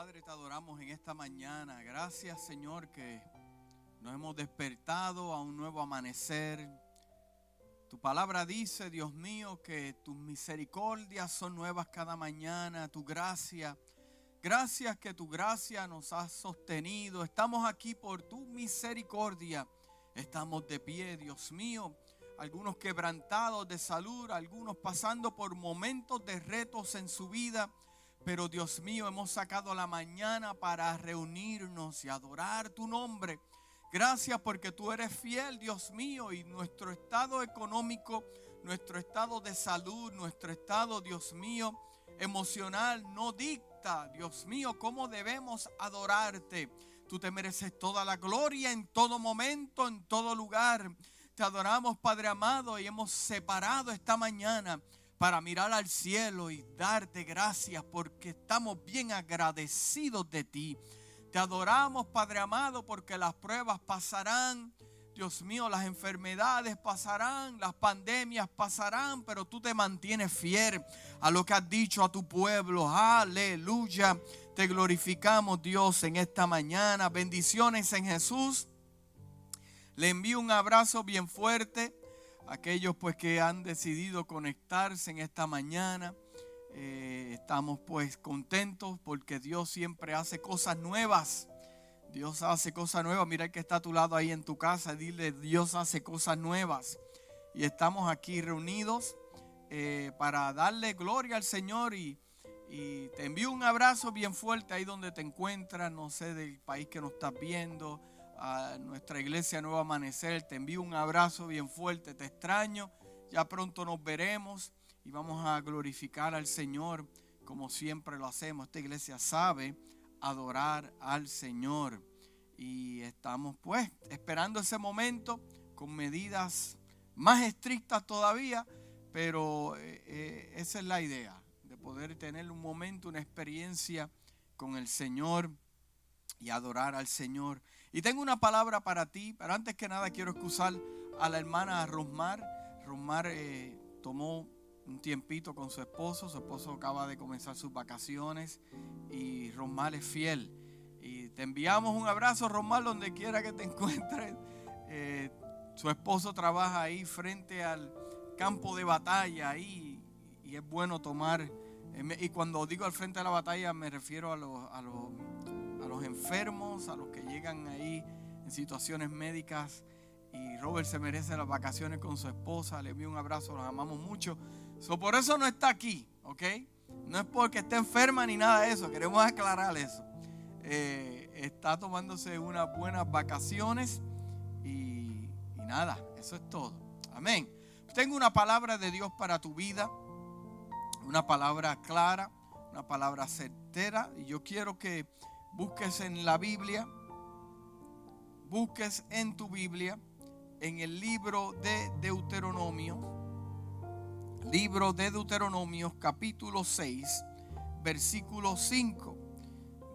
Padre, te adoramos en esta mañana. Gracias, Señor, que nos hemos despertado a un nuevo amanecer. Tu palabra dice, Dios mío, que tus misericordias son nuevas cada mañana, tu gracia. Gracias que tu gracia nos ha sostenido. Estamos aquí por tu misericordia. Estamos de pie, Dios mío. Algunos quebrantados de salud, algunos pasando por momentos de retos en su vida. Pero Dios mío, hemos sacado la mañana para reunirnos y adorar tu nombre. Gracias porque tú eres fiel, Dios mío, y nuestro estado económico, nuestro estado de salud, nuestro estado, Dios mío, emocional no dicta, Dios mío, cómo debemos adorarte. Tú te mereces toda la gloria en todo momento, en todo lugar. Te adoramos, Padre amado, y hemos separado esta mañana para mirar al cielo y darte gracias porque estamos bien agradecidos de ti. Te adoramos, Padre amado, porque las pruebas pasarán. Dios mío, las enfermedades pasarán, las pandemias pasarán, pero tú te mantienes fiel a lo que has dicho a tu pueblo. Aleluya. Te glorificamos, Dios, en esta mañana. Bendiciones en Jesús. Le envío un abrazo bien fuerte aquellos pues que han decidido conectarse en esta mañana. Eh, estamos pues contentos porque Dios siempre hace cosas nuevas. Dios hace cosas nuevas. Mira el que está a tu lado ahí en tu casa. Dile, Dios hace cosas nuevas. Y estamos aquí reunidos eh, para darle gloria al Señor. Y, y te envío un abrazo bien fuerte ahí donde te encuentras. No sé del país que nos estás viendo a nuestra iglesia Nuevo Amanecer. Te envío un abrazo bien fuerte, te extraño. Ya pronto nos veremos y vamos a glorificar al Señor como siempre lo hacemos. Esta iglesia sabe adorar al Señor. Y estamos pues esperando ese momento con medidas más estrictas todavía, pero eh, eh, esa es la idea, de poder tener un momento, una experiencia con el Señor y adorar al Señor. Y tengo una palabra para ti, pero antes que nada quiero excusar a la hermana Rosmar. Rosmar eh, tomó un tiempito con su esposo, su esposo acaba de comenzar sus vacaciones y Rosmar es fiel. Y te enviamos un abrazo, Rosmar, donde quiera que te encuentres. Eh, su esposo trabaja ahí frente al campo de batalla y es bueno tomar. Eh, y cuando digo al frente de la batalla me refiero a los, a los los enfermos, a los que llegan ahí en situaciones médicas. Y Robert se merece las vacaciones con su esposa. Le envío un abrazo, los amamos mucho. por eso no está aquí, ¿ok? No es porque esté enferma ni nada de eso. Queremos aclarar eso. Eh, está tomándose unas buenas vacaciones y nada, eso es todo. Amén. Tengo una palabra de Dios para tu vida, una palabra clara, una palabra certera. Y yo quiero que busques en la Biblia, busques en tu Biblia, en el libro de Deuteronomio, libro de Deuteronomio capítulo 6, versículo 5.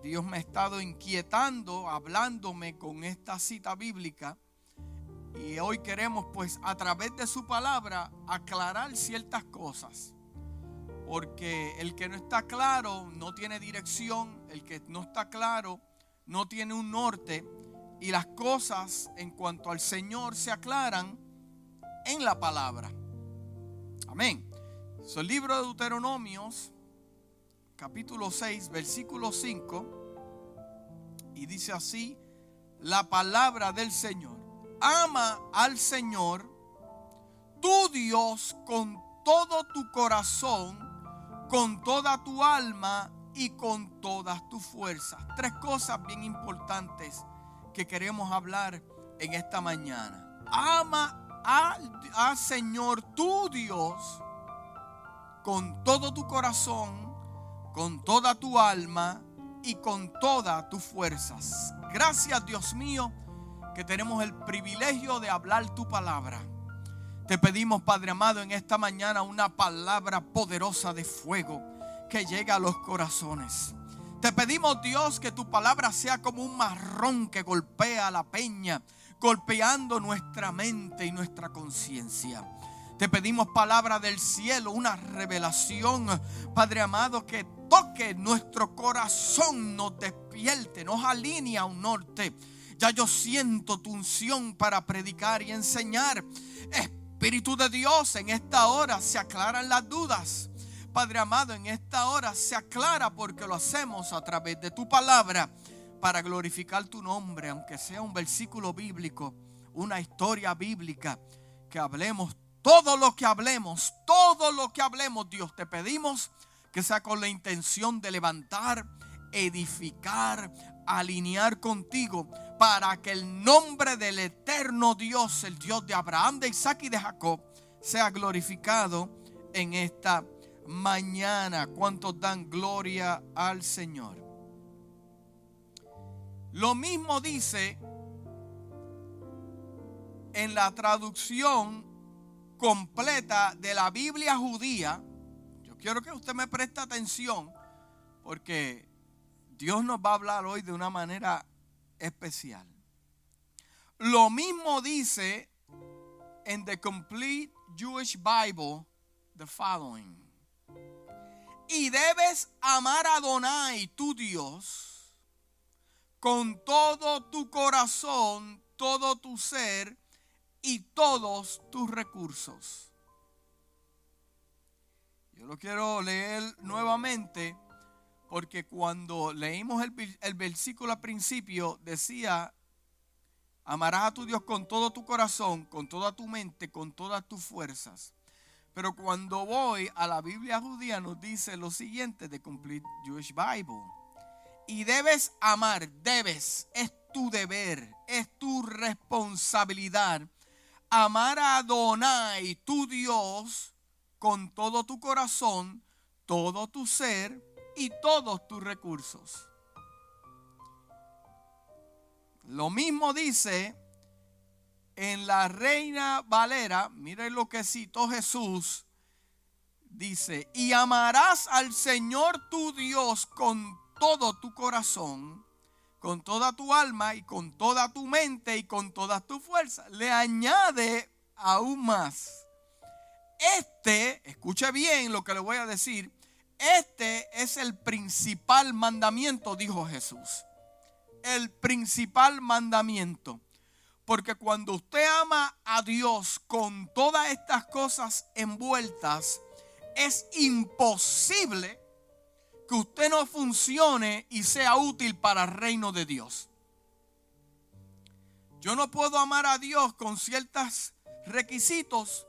Dios me ha estado inquietando, hablándome con esta cita bíblica. Y hoy queremos pues a través de su palabra aclarar ciertas cosas. Porque el que no está claro no tiene dirección, el que no está claro no tiene un norte y las cosas en cuanto al Señor se aclaran en la palabra. Amén. Es el libro de Deuteronomios, capítulo 6, versículo 5, y dice así, la palabra del Señor. Ama al Señor, tu Dios, con todo tu corazón con toda tu alma y con todas tus fuerzas. Tres cosas bien importantes que queremos hablar en esta mañana. Ama al, Señor tu Dios con todo tu corazón, con toda tu alma y con todas tus fuerzas. Gracias Dios mío que tenemos el privilegio de hablar tu palabra. Te pedimos, Padre amado, en esta mañana una palabra poderosa de fuego que llegue a los corazones. Te pedimos, Dios, que tu palabra sea como un marrón que golpea la peña, golpeando nuestra mente y nuestra conciencia. Te pedimos palabra del cielo, una revelación, Padre amado, que toque nuestro corazón, nos despierte, nos alinea a un norte. Ya yo siento tu unción para predicar y enseñar. Espíritu de Dios, en esta hora se aclaran las dudas. Padre amado, en esta hora se aclara porque lo hacemos a través de tu palabra para glorificar tu nombre, aunque sea un versículo bíblico, una historia bíblica, que hablemos todo lo que hablemos, todo lo que hablemos, Dios, te pedimos que sea con la intención de levantar, edificar, alinear contigo, para que el nombre del eterno Dios, el Dios de Abraham, de Isaac y de Jacob, sea glorificado en esta mañana. ¿Cuántos dan gloria al Señor? Lo mismo dice en la traducción completa de la Biblia judía. Yo quiero que usted me preste atención porque Dios nos va a hablar hoy de una manera especial. Lo mismo dice en The Complete Jewish Bible the following. Y debes amar a Adonai, tu Dios, con todo tu corazón, todo tu ser y todos tus recursos. Yo lo quiero leer nuevamente porque cuando leímos el, versículo al principio decía, amarás a tu Dios con todo tu corazón, con toda tu mente, con todas tus fuerzas. Pero cuando voy a la Biblia judía nos dice lo siguiente de Complete Jewish Bible. Y debes amar, debes, es tu deber, es tu responsabilidad. Amar a Adonai, tu Dios, con todo tu corazón, todo tu ser y todos tus recursos. Lo mismo dice en la Reina Valera, miren lo que citó Jesús, dice, y amarás al Señor tu Dios con todo tu corazón, con toda tu alma y con toda tu mente y con todas tus fuerzas. Le añade aún más. Este, escuche bien lo que le voy a decir, este es el principal mandamiento, dijo Jesús. El principal mandamiento. Porque cuando usted ama a Dios con todas estas cosas envueltas, es imposible que usted no funcione y sea útil para el reino de Dios. Yo no puedo amar a Dios con ciertos requisitos,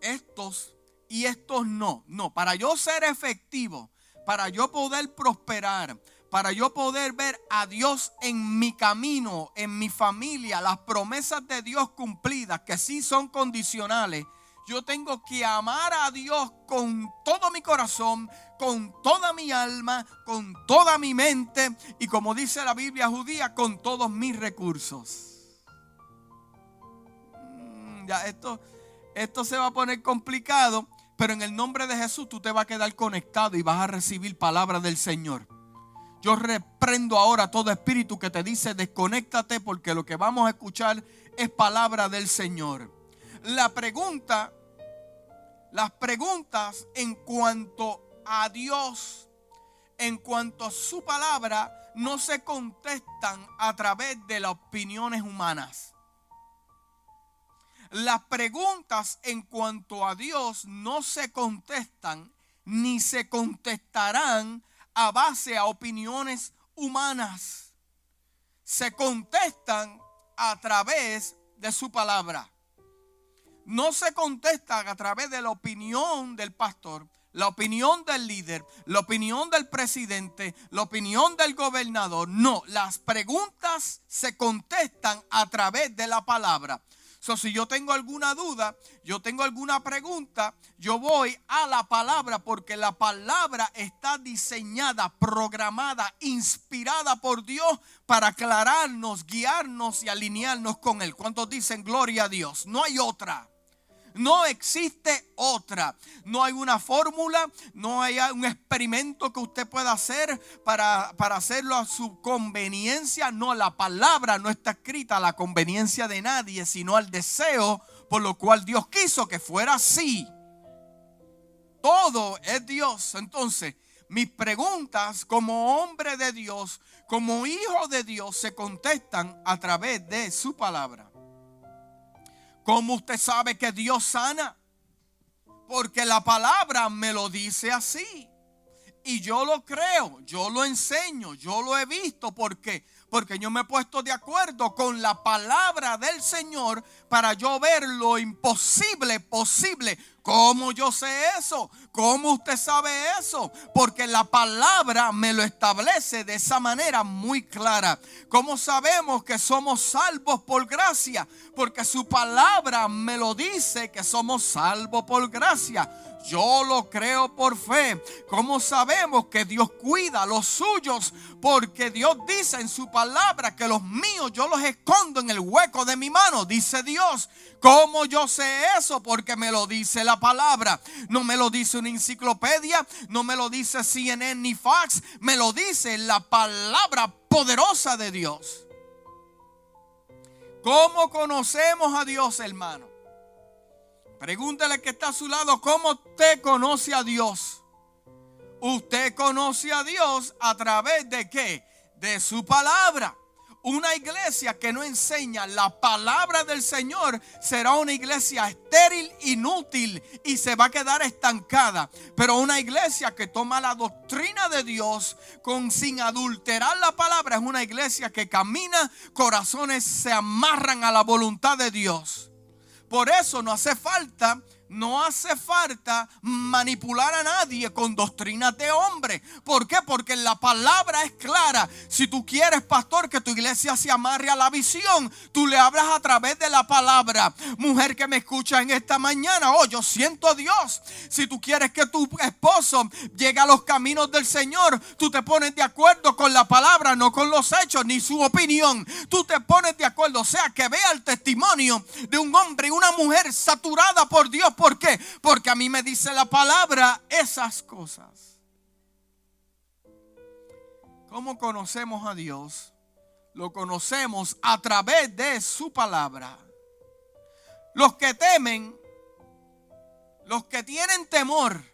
estos y estos no. No, para yo ser efectivo, para yo poder prosperar, para yo poder ver a Dios en mi camino, en mi familia, las promesas de Dios cumplidas, que sí son condicionales. Yo tengo que amar a Dios con todo mi corazón, con toda mi alma, con toda mi mente y como dice la Biblia judía, con todos mis recursos. Mm, ya esto, esto se va a poner complicado pero en el nombre de Jesús tú te vas a quedar conectado y vas a recibir palabra del Señor. Yo reprendo ahora todo espíritu que te dice desconéctate porque lo que vamos a escuchar es palabra del Señor. La pregunta, las preguntas en cuanto a Dios, en cuanto a su palabra, no se contestan a través de las opiniones humanas. Las preguntas en cuanto a Dios no se contestan ni se contestarán a base a opiniones humanas. Se contestan a través de su palabra. No se contestan a través de la opinión del pastor, la opinión del líder, la opinión del presidente, la opinión del gobernador. No, las preguntas se contestan a través de la palabra. Si yo tengo alguna duda, yo tengo alguna pregunta, yo voy a la palabra porque la palabra está diseñada, programada, inspirada por Dios para aclararnos, guiarnos y alinearnos con Él. ¿Cuántos dicen gloria a Dios? No hay otra. No existe otra. No hay una fórmula, no hay un experimento que usted pueda hacer para, para, hacerlo a su conveniencia. No, la palabra no está escrita a la conveniencia de nadie, sino al deseo por lo cual Dios quiso que fuera así. Todo es Dios. Entonces, mis preguntas como hombre de Dios, como hijo de Dios, se contestan a través de su palabra. ¿Cómo usted sabe que Dios sana? Porque la palabra me lo dice así. Y yo lo creo, yo lo enseño, yo lo he visto. ¿Por qué? Porque yo me he puesto de acuerdo con la palabra del Señor para yo ver lo imposible posible. ¿Cómo yo sé eso? ¿Cómo usted sabe eso? Porque la palabra me lo establece de esa manera muy clara. ¿Cómo sabemos que somos salvos por gracia? Porque su palabra me lo dice que somos salvos por gracia. Yo lo creo por fe. ¿Cómo sabemos que Dios cuida a los suyos? Porque Dios dice en su palabra que los míos yo los escondo en el hueco de mi mano, dice Dios. ¿Cómo yo sé eso? Porque me lo dice la palabra. No me lo dice una enciclopedia, no me lo dice CNN ni Fox, me lo dice la palabra poderosa de Dios. ¿Cómo conocemos a Dios, hermano? Pregúntale que está a su lado, ¿cómo usted conoce a Dios? Usted conoce a Dios a través de qué? De su palabra. Una iglesia que no enseña la palabra del Señor será una iglesia estéril, inútil y se va a quedar estancada. Pero una iglesia que toma la doctrina de Dios con sin adulterar la palabra es una iglesia que camina, corazones se amarran a la voluntad de Dios. Por eso no hace falta no hace falta manipular a nadie con doctrinas de hombre. ¿Por qué? Porque la palabra es clara. Si tú quieres, pastor, que tu iglesia se amarre a la visión, tú le hablas a través de la palabra. Mujer que me escucha en esta mañana, oh, yo siento a Dios. Si tú quieres que tu esposo llegue a los caminos del Señor, tú te pones de acuerdo con la palabra, no con los hechos ni su opinión. Tú te pones de acuerdo, o sea, que vea el testimonio de un hombre y una mujer saturada por Dios ¿Por qué? Porque a mí me dice la palabra esas cosas. ¿Cómo conocemos a Dios? Lo conocemos a través de su palabra. Los que temen, los que tienen temor,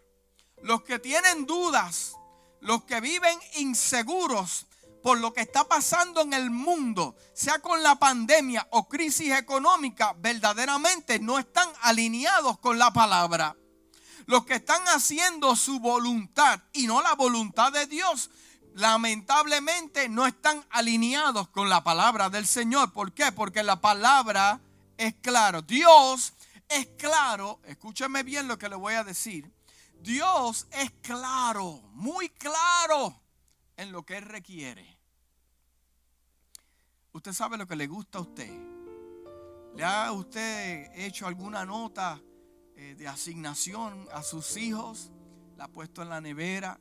los que tienen dudas, los que viven inseguros, por lo que está pasando en el mundo, sea con la pandemia o crisis económica, verdaderamente no están alineados con la palabra. Los que están haciendo su voluntad y no la voluntad de Dios, lamentablemente no están alineados con la palabra del Señor. ¿Por qué? Porque la palabra es claro. Dios es claro. Escúcheme bien lo que le voy a decir. Dios es claro, muy claro en lo que Él requiere. Usted sabe lo que le gusta a usted. ¿Le ha usted hecho alguna nota eh, de asignación a sus hijos? ¿La ha puesto en la nevera?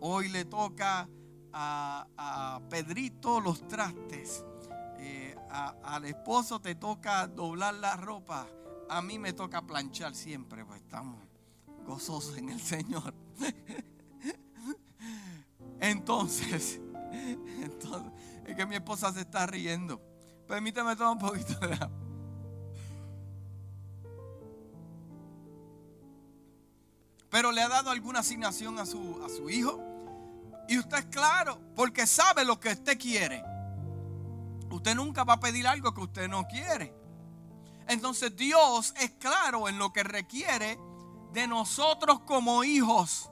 Hoy le toca a, Pedrito los trastes. Eh, al esposo te toca doblar la ropa. A mí me toca planchar siempre, pues estamos gozosos en el Señor. entonces, entonces es que mi esposa se está riendo. Permíteme tomar un poquito de agua. Pero le ha dado alguna asignación a su, a su hijo. Y usted es claro, porque sabe lo que usted quiere. Usted nunca va a pedir algo que usted no quiere. Entonces Dios es claro en lo que requiere de nosotros como hijos.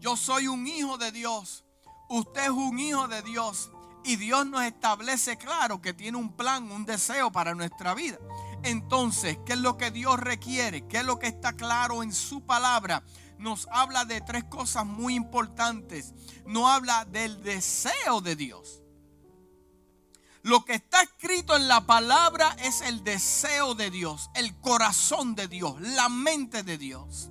Yo soy un hijo de Dios. Usted es un hijo de Dios. Y Dios nos establece claro que tiene un plan, un deseo para nuestra vida. Entonces, ¿qué es lo que Dios requiere? ¿Qué es lo que está claro en su palabra? Nos habla de tres cosas muy importantes. No habla del deseo de Dios. Lo que está escrito en la palabra es el deseo de Dios, el corazón de Dios, la mente de Dios.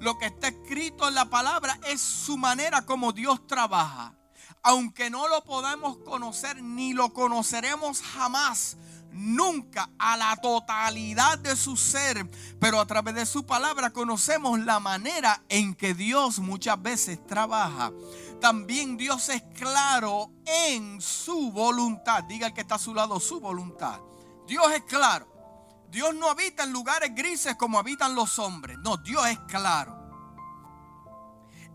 Lo que está escrito en la palabra es su manera como Dios trabaja aunque no lo podamos conocer ni lo conoceremos jamás, nunca a la totalidad de su ser, pero a través de su palabra conocemos la manera en que Dios muchas veces trabaja. También Dios es claro en su voluntad. Diga el que está a su lado su voluntad. Dios es claro. Dios no habita en lugares grises como habitan los hombres. No, Dios es claro.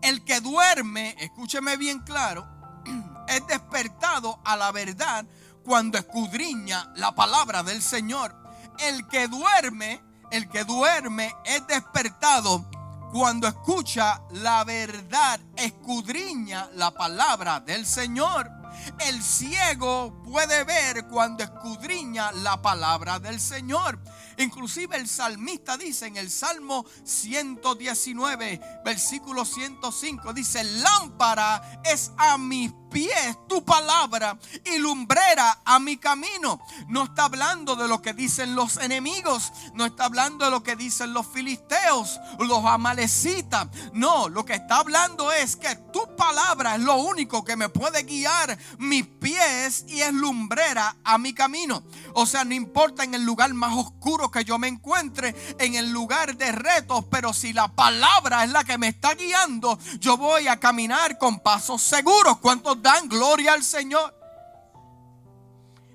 El que duerme, escúcheme bien claro, es despertado a la verdad cuando escudriña la palabra del Señor. El que duerme, el que duerme es despertado cuando escucha la verdad, escudriña la palabra del Señor. El ciego puede ver cuando escudriña la palabra del Señor. Inclusive el salmista dice en el Salmo 119, versículo 105, dice, lámpara es a mis pies tu palabra y lumbrera a mi camino. No está hablando de lo que dicen los enemigos, no está hablando de lo que dicen los filisteos, los amalecitas. No, lo que está hablando es que tu palabra es lo único que me puede guiar mis pies y es lumbrera a mi camino. O sea, no importa en el lugar más oscuro que yo me encuentre, en el lugar de retos, pero si la palabra es la que me está guiando, yo voy a caminar con pasos seguros. ¿Cuántos dan gloria al Señor.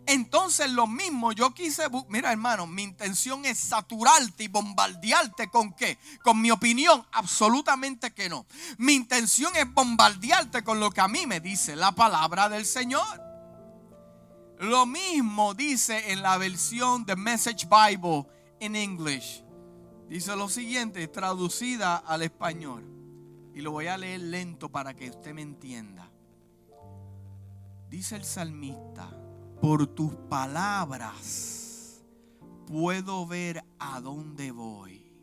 Entonces lo mismo, yo quise, mira hermano, mi intención es saturarte y bombardearte con qué? Con mi opinión, absolutamente que no. Mi intención es bombardearte con lo que a mí me dice la palabra del Señor. Lo mismo dice en la versión de Message Bible en English. Dice lo siguiente, traducida al español. Y lo voy a leer lento para que usted me entienda. Dice el salmista, por tus palabras puedo ver a dónde voy.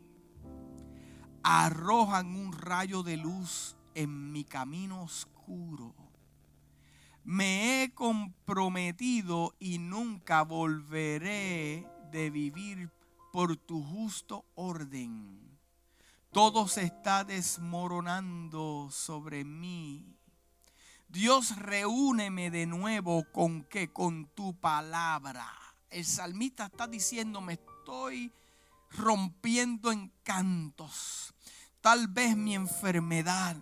Arrojan un rayo de luz en mi camino oscuro. Me he comprometido y nunca volveré de vivir por tu justo orden. Todo se está desmoronando sobre mí Dios reúneme de nuevo con qué? Con tu palabra. El salmista está diciendo, me estoy rompiendo en cantos. Tal vez mi enfermedad,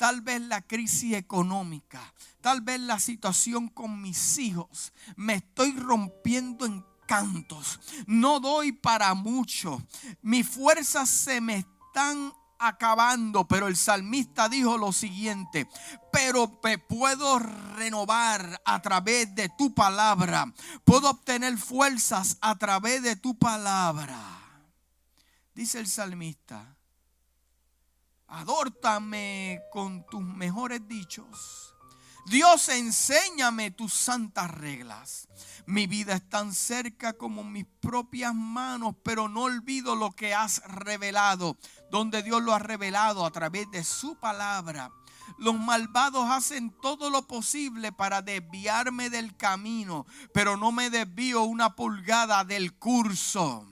tal vez la crisis económica, tal vez la situación con mis hijos. Me estoy rompiendo en cantos. No doy para mucho. Mis fuerzas se me están acabando, pero el salmista dijo lo siguiente, pero me puedo renovar a través de tu palabra, puedo obtener fuerzas a través de tu palabra. Dice el salmista, adórtame con tus mejores dichos. Dios, enséñame tus santas reglas. Mi vida es tan cerca como mis propias manos, pero no olvido lo que has revelado, donde Dios lo ha revelado a través de su palabra. Los malvados hacen todo lo posible para desviarme del camino, pero no me desvío una pulgada del curso.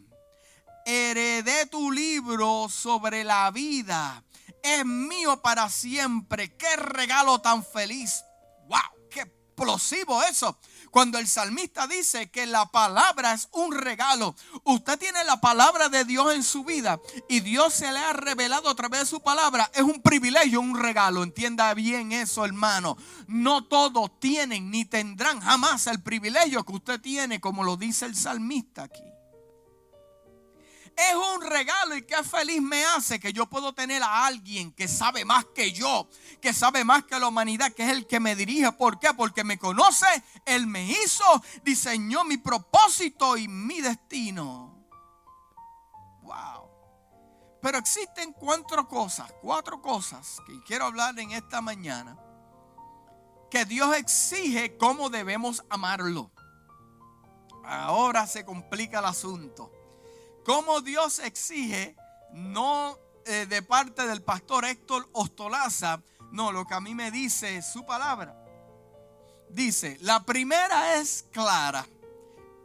Heredé tu libro sobre la vida. Es mío para siempre. Qué regalo tan feliz. ¡Wow! ¡Qué explosivo eso! Cuando el salmista dice que la palabra es un regalo, usted tiene la palabra de Dios en su vida y Dios se le ha revelado a través de su palabra, es un privilegio, un regalo. Entienda bien eso, hermano. No todos tienen ni tendrán jamás el privilegio que usted tiene, como lo dice el salmista aquí. Es un regalo y qué feliz me hace que yo puedo tener a alguien que sabe más que yo, que sabe más que la humanidad, que es el que me dirige. ¿Por qué? Porque me conoce, Él me hizo, diseñó mi propósito y mi destino. Wow. Pero existen cuatro cosas, cuatro cosas que quiero hablar en esta mañana, que Dios exige cómo debemos amarlo. Ahora se complica el asunto. Como Dios exige, no eh, de parte del pastor Héctor Ostolaza, no, lo que a mí me dice su palabra. Dice, la primera es clara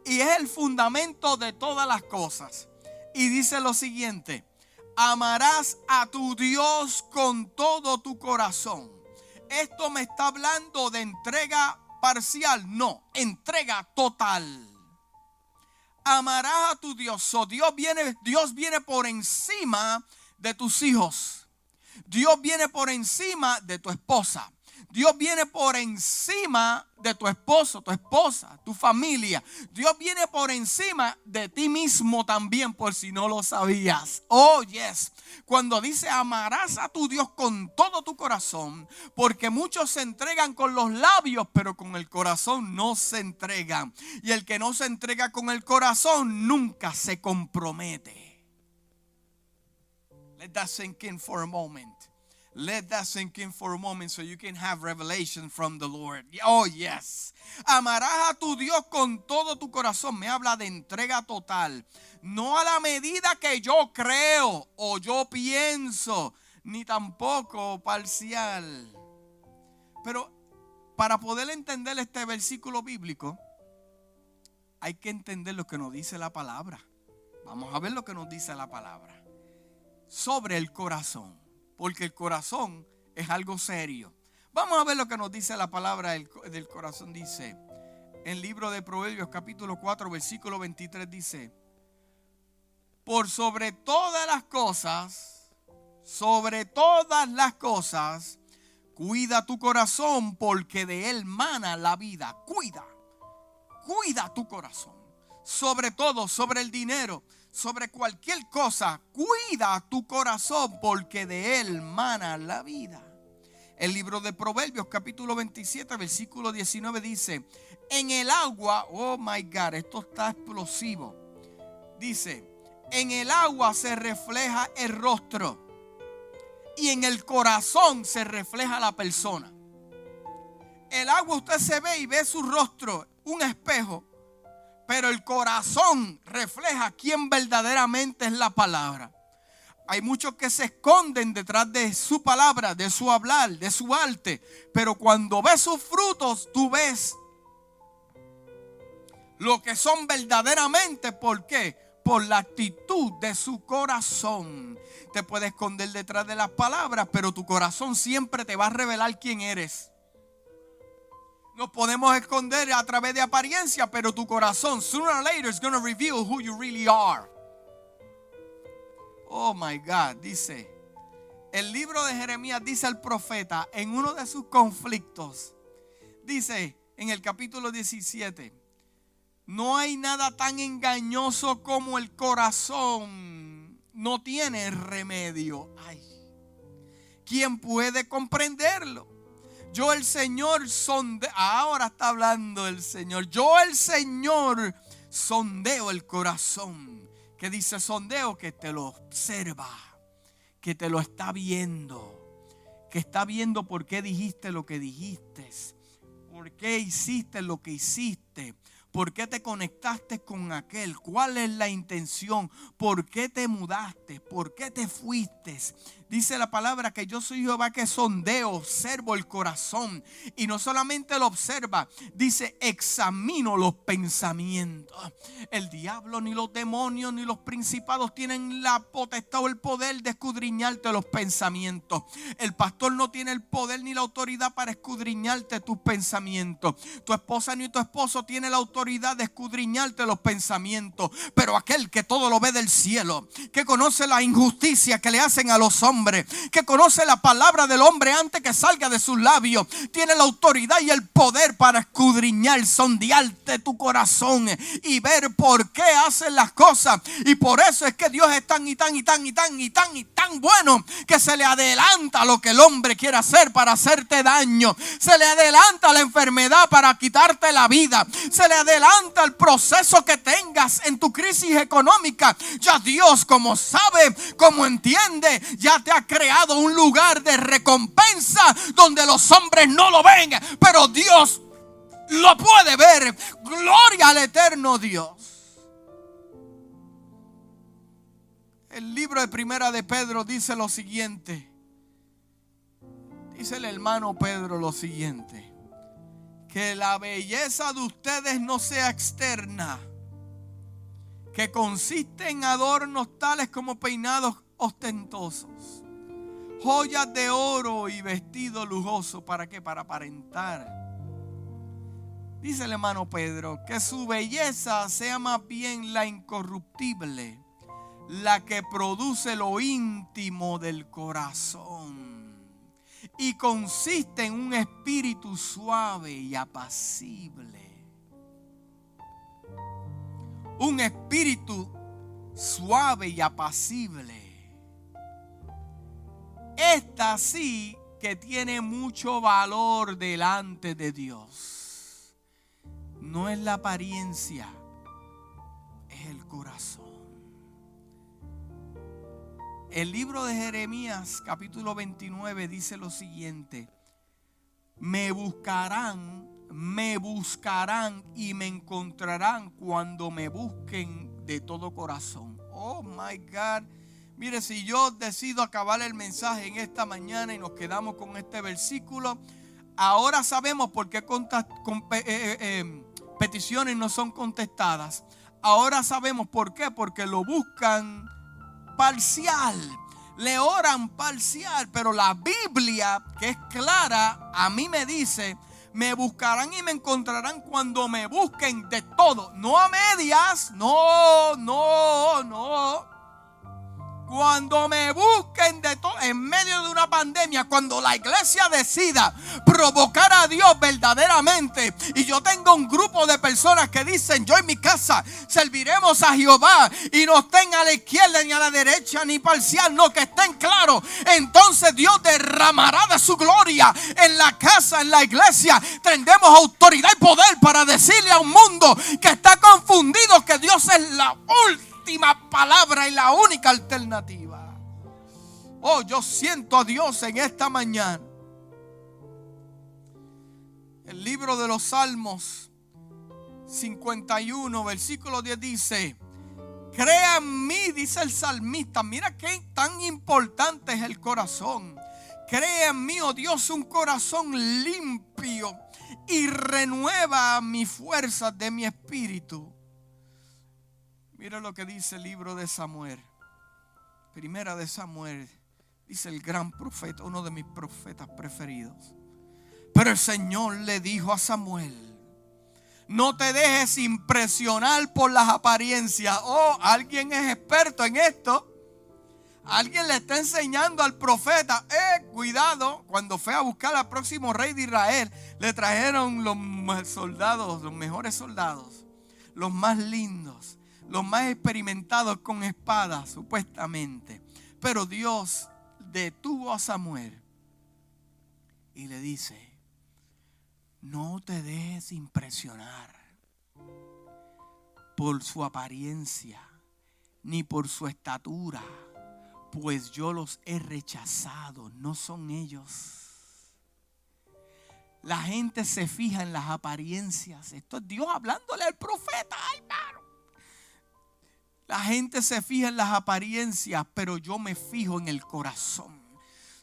y es el fundamento de todas las cosas. Y dice lo siguiente, amarás a tu Dios con todo tu corazón. Esto me está hablando de entrega parcial, no, entrega total amarás a tu Dios. Dios, viene, Dios viene por encima de tus hijos. Dios viene por encima de tu esposa. Dios viene por encima de tu esposo, tu esposa, tu familia. Dios viene por encima de ti mismo también, por si no lo sabías. Oh, yes. Cuando dice amarás a tu Dios con todo tu corazón, porque muchos se entregan con los labios, pero con el corazón no se entregan. Y el que no se entrega con el corazón nunca se compromete. Let that sink in for a moment. Let that sink in for a moment so you can have revelation from the Lord. Oh, yes. Amarás a tu Dios con todo tu corazón. Me habla de entrega total. No a la medida que yo creo o yo pienso, ni tampoco parcial. Pero para poder entender este versículo bíblico, hay que entender lo que nos dice la palabra. Vamos a ver lo que nos dice la palabra. Sobre el corazón porque el corazón es algo serio. Vamos a ver lo que nos dice la palabra del, corazón. Dice, en el libro de Proverbios capítulo 4, versículo 23 dice, por sobre todas las cosas, sobre todas las cosas, cuida tu corazón porque de él mana la vida. Cuida, cuida tu corazón. Sobre todo, sobre el dinero, sobre cualquier cosa, cuida tu corazón porque de él mana la vida. El libro de Proverbios capítulo 27 versículo 19 dice, en el agua, oh my God, esto está explosivo. Dice, en el agua se refleja el rostro y en el corazón se refleja la persona. El agua usted se ve y ve su rostro, un espejo, pero el corazón refleja quién verdaderamente es la palabra. Hay muchos que se esconden detrás de su palabra, de su hablar, de su arte, pero cuando ves sus frutos, tú ves lo que son verdaderamente. ¿Por qué? Por la actitud de su corazón. Te puedes esconder detrás de las palabras, pero tu corazón siempre te va a revelar quién eres. Nos podemos esconder a través de apariencia, pero tu corazón, sooner or later, is going to reveal who you really are. Oh my God, dice. El libro de Jeremías dice al profeta en uno de sus conflictos, dice en el capítulo 17, no hay nada tan engañoso como el corazón, no tiene remedio. Ay, ¿quién puede comprenderlo? Yo el Señor sondeo, ahora está hablando el Señor. Yo el Señor sondeo el corazón. Que dice sondeo que te lo observa, que te lo está viendo, que está viendo por qué dijiste lo que dijiste, por qué hiciste lo que hiciste, ¿Por qué te conectaste con aquel? ¿Cuál es la intención? ¿Por qué te mudaste? ¿Por qué te fuiste? Dice la palabra que yo soy Jehová que sondeo, observo el corazón. Y no solamente lo observa, dice examino los pensamientos. El diablo, ni los demonios, ni los principados tienen la potestad o el poder de escudriñarte los pensamientos. El pastor no tiene el poder ni la autoridad para escudriñarte tus pensamientos. Tu esposa ni tu esposo tiene la autoridad de escudriñarte los pensamientos. Pero aquel que todo lo ve del cielo, que conoce la injusticia que le hacen a los hombres, que conoce la palabra del hombre antes que salga de sus labios, tiene la autoridad y el poder para escudriñar, sondearte tu corazón y ver por qué hacen las cosas. Y por eso es que Dios es tan y tan y tan y tan y tan y tan bueno que se le adelanta lo que el hombre quiere hacer para hacerte daño. Se le adelanta la enfermedad para quitarte la vida. Se le adelanta el proceso que tengas en tu crisis económica. Ya Dios, como sabe, como entiende, ya te ha creado un lugar de recompensa donde los hombres no lo ven, pero Dios lo puede ver. Gloria al eterno Dios. El libro de Primera de Pedro dice lo siguiente. Dice el hermano Pedro lo siguiente. Que la belleza de ustedes no sea externa. Que consiste en adornos tales como peinados ostentosos, joyas de oro y vestido lujoso. ¿Para qué? Para aparentar. Dice el hermano Pedro, que su belleza sea más bien la incorruptible, la que produce lo íntimo del corazón. Y consiste en un espíritu suave y apacible. Un espíritu suave y apacible. Esta sí que tiene mucho valor delante de Dios. No es la apariencia, es el corazón. El libro de Jeremías capítulo 29 dice lo siguiente. Me buscarán, me buscarán y me encontrarán cuando me busquen de todo corazón. Oh, my God. Mire, si yo decido acabar el mensaje en esta mañana y nos quedamos con este versículo, ahora sabemos por qué eh, eh, eh, peticiones no son contestadas. Ahora sabemos por qué, porque lo buscan parcial. Le oran parcial, pero la Biblia, que es clara, a mí me dice, me buscarán y me encontrarán cuando me busquen de todo, no a medias, no, no, no. Cuando me busquen de en medio de una pandemia, cuando la iglesia decida provocar a Dios verdaderamente, y yo tengo un grupo de personas que dicen: Yo en mi casa serviremos a Jehová, y no estén a la izquierda ni a la derecha, ni parcial, no que estén claros. Entonces Dios derramará de su gloria en la casa, en la iglesia. Tendremos autoridad y poder para decirle a un mundo que está confundido que Dios es la última palabra y la única alternativa. Oh, yo siento a Dios en esta mañana. El libro de los Salmos 51, versículo 10 dice, crea en mí, dice el salmista, mira qué tan importante es el corazón. Crea en mí, oh Dios, un corazón limpio y renueva mi fuerza de mi espíritu. Mira lo que dice el libro de Samuel. Primera de Samuel. Dice el gran profeta, uno de mis profetas preferidos. Pero el Señor le dijo a Samuel, no te dejes impresionar por las apariencias. Oh, alguien es experto en esto. Alguien le está enseñando al profeta, eh, cuidado, cuando fue a buscar al próximo rey de Israel, le trajeron los soldados, los mejores soldados, los más lindos los más experimentados con espadas, supuestamente. Pero Dios detuvo a Samuel y le dice, no te dejes impresionar por su apariencia ni por su estatura, pues yo los he rechazado, no son ellos. La gente se fija en las apariencias. Esto es Dios hablándole al profeta, hermano. La gente se fija en las apariencias, pero yo me fijo en el corazón.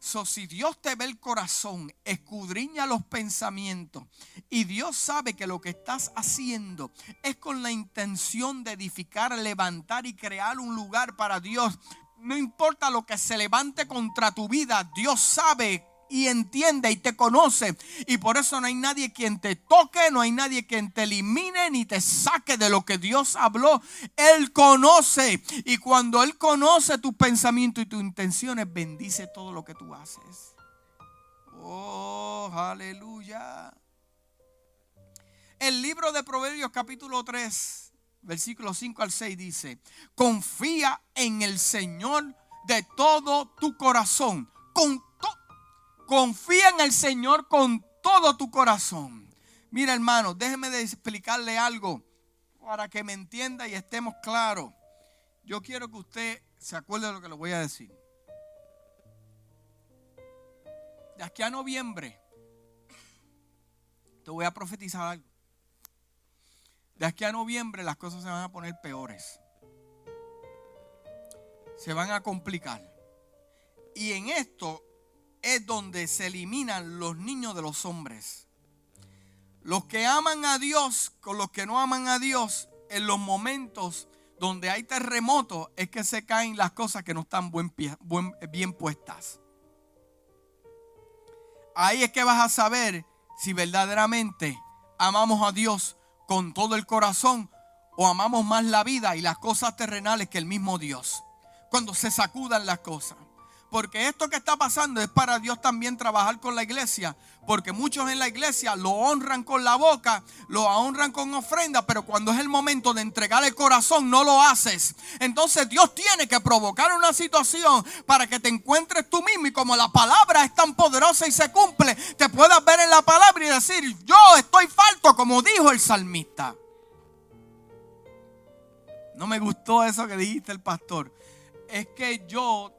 So, si Dios te ve el corazón, escudriña los pensamientos y Dios sabe que lo que estás haciendo es con la intención de edificar, levantar y crear un lugar para Dios. No importa lo que se levante contra tu vida, Dios sabe y entiende y te conoce. Y por eso no hay nadie quien te toque, no hay nadie quien te elimine ni te saque de lo que Dios habló. Él conoce. Y cuando Él conoce tus pensamientos y tus intenciones, bendice todo lo que tú haces. Oh, aleluya. El libro de Proverbios capítulo 3, versículo 5 al 6 dice, confía en el Señor de todo tu corazón, con Confía en el Señor con todo tu corazón. Mira, hermano, déjeme de explicarle algo para que me entienda y estemos claros. Yo quiero que usted se acuerde de lo que le voy a decir. De aquí a noviembre, te voy a profetizar algo. De aquí a noviembre las cosas se van a poner peores. Se van a complicar. Y en esto es donde se eliminan los niños de los hombres. Los que aman a Dios con los que no aman a Dios, en los momentos donde hay terremotos, es que se caen las cosas que no están bien puestas. Ahí es que vas a saber si verdaderamente amamos a Dios con todo el corazón o amamos más la vida y las cosas terrenales que el mismo Dios. Cuando se sacudan las cosas. Porque esto que está pasando es para Dios también trabajar con la iglesia. Porque muchos en la iglesia lo honran con la boca, lo honran con ofrenda, pero cuando es el momento de entregar el corazón no lo haces. Entonces Dios tiene que provocar una situación para que te encuentres tú mismo y como la palabra es tan poderosa y se cumple, te puedas ver en la palabra y decir, yo estoy falto, como dijo el salmista. No me gustó eso que dijiste el pastor. Es que yo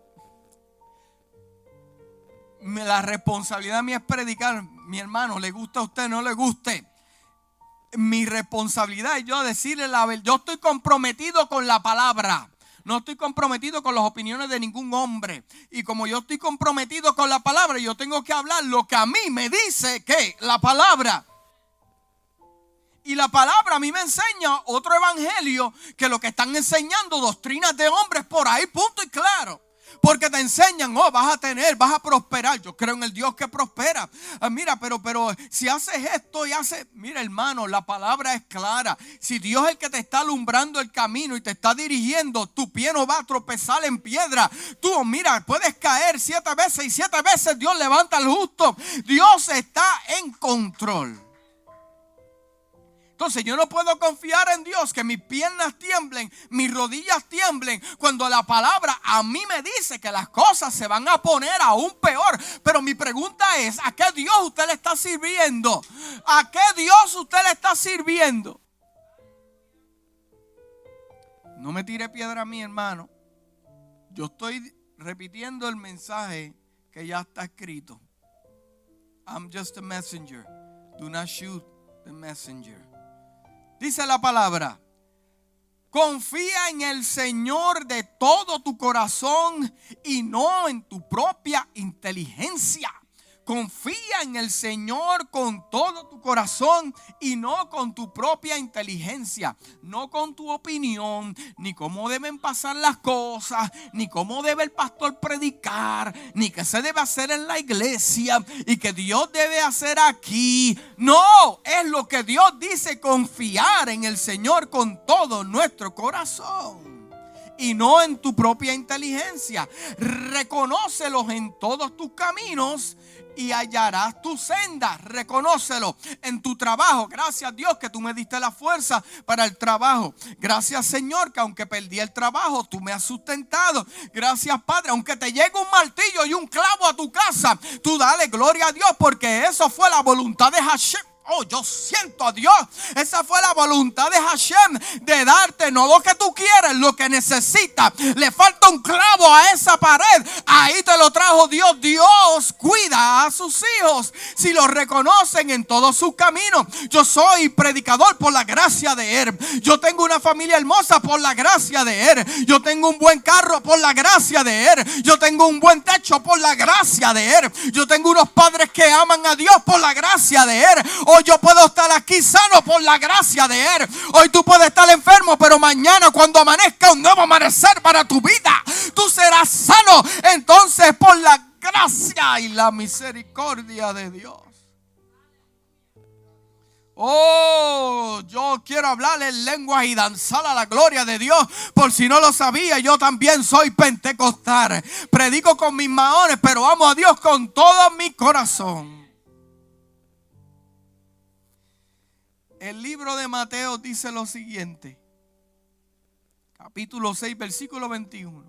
la responsabilidad mía es predicar. Mi hermano, le gusta a usted, no le guste. Mi responsabilidad es yo decirle la verdad. Yo estoy comprometido con la palabra. No estoy comprometido con las opiniones de ningún hombre. Y como yo estoy comprometido con la palabra, yo tengo que hablar lo que a mí me dice que la palabra. Y la palabra a mí me enseña otro evangelio que lo que están enseñando doctrinas de hombres por ahí, punto y claro. Porque te enseñan, oh, vas a tener, vas a prosperar. Yo creo en el Dios que prospera. Ah, mira, pero, pero si haces esto y haces, mira hermano, la palabra es clara. Si Dios es el que te está alumbrando el camino y te está dirigiendo, tu pie no va a tropezar en piedra. Tú, mira, puedes caer siete veces y siete veces Dios levanta al justo. Dios está en control. Entonces yo no puedo confiar en Dios que mis piernas tiemblen, mis rodillas tiemblen, cuando la palabra a mí me dice que las cosas se van a poner aún peor. Pero mi pregunta es, ¿a qué Dios usted le está sirviendo? ¿A qué Dios usted le está sirviendo? No me tire piedra a mí, hermano. Yo estoy repitiendo el mensaje que ya está escrito. I'm just a messenger. Do not shoot the messenger. Dice la palabra. Confía en el Señor de todo tu corazón y no en tu propia inteligencia. Confía en el Señor con todo tu corazón y no con tu propia inteligencia, no con tu opinión, ni cómo deben pasar las cosas, ni cómo debe el pastor predicar, ni qué se debe hacer en la iglesia y que Dios debe hacer aquí. No, es lo que Dios dice, confiar en el Señor con todo nuestro corazón y no en tu propia inteligencia. Reconócelos en todos tus caminos y hallarás tu senda. Reconócelo en tu trabajo. Gracias Dios que tú me diste la fuerza para el trabajo. Gracias Señor que aunque perdí el trabajo, tú me has sustentado. Gracias Padre, aunque te llegue un martillo y un clavo a tu casa, tú dale gloria a Dios porque eso fue la voluntad de Hashem. Oh, yo siento a Dios. Esa fue la voluntad de Hashem de darte no lo que tú quieres, lo que necesitas. Le falta un clavo a esa pared. Ahí te lo trajo Dios. Dios cuida a sus hijos si lo reconocen en todos sus caminos. Yo soy predicador por la gracia de Él. Yo tengo una familia hermosa por la gracia de Él. Yo tengo un buen carro por la gracia de Él. Yo tengo un buen techo por la gracia de Él. Yo tengo unos padres que aman a Dios por la gracia de Él yo puedo estar aquí sano por la gracia de Él. Hoy tú puedes estar enfermo, pero mañana cuando amanezca un nuevo amanecer para tu vida, tú serás sano. Entonces por la gracia y la misericordia de Dios. Oh, yo quiero hablar en lenguas y danzar a la gloria de Dios. Por si no lo sabía, yo también soy pentecostal. Predico con mis maones, pero amo a Dios con todo mi corazón. El libro de Mateo dice lo siguiente. Capítulo 6, versículo 21.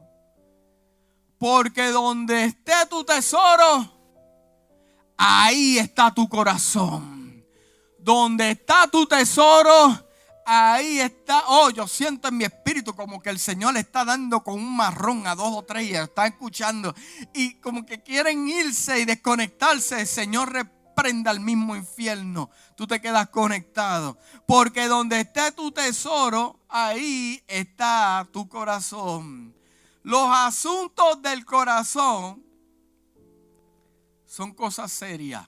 Porque donde esté tu tesoro, ahí está tu corazón. Donde está tu tesoro, ahí está. Oh, yo siento en mi espíritu como que el Señor le está dando con un marrón a dos o tres y está escuchando. Y como que quieren irse y desconectarse. El Señor prenda al mismo infierno, tú te quedas conectado. Porque donde esté tu tesoro, ahí está tu corazón. Los asuntos del corazón son cosas serias.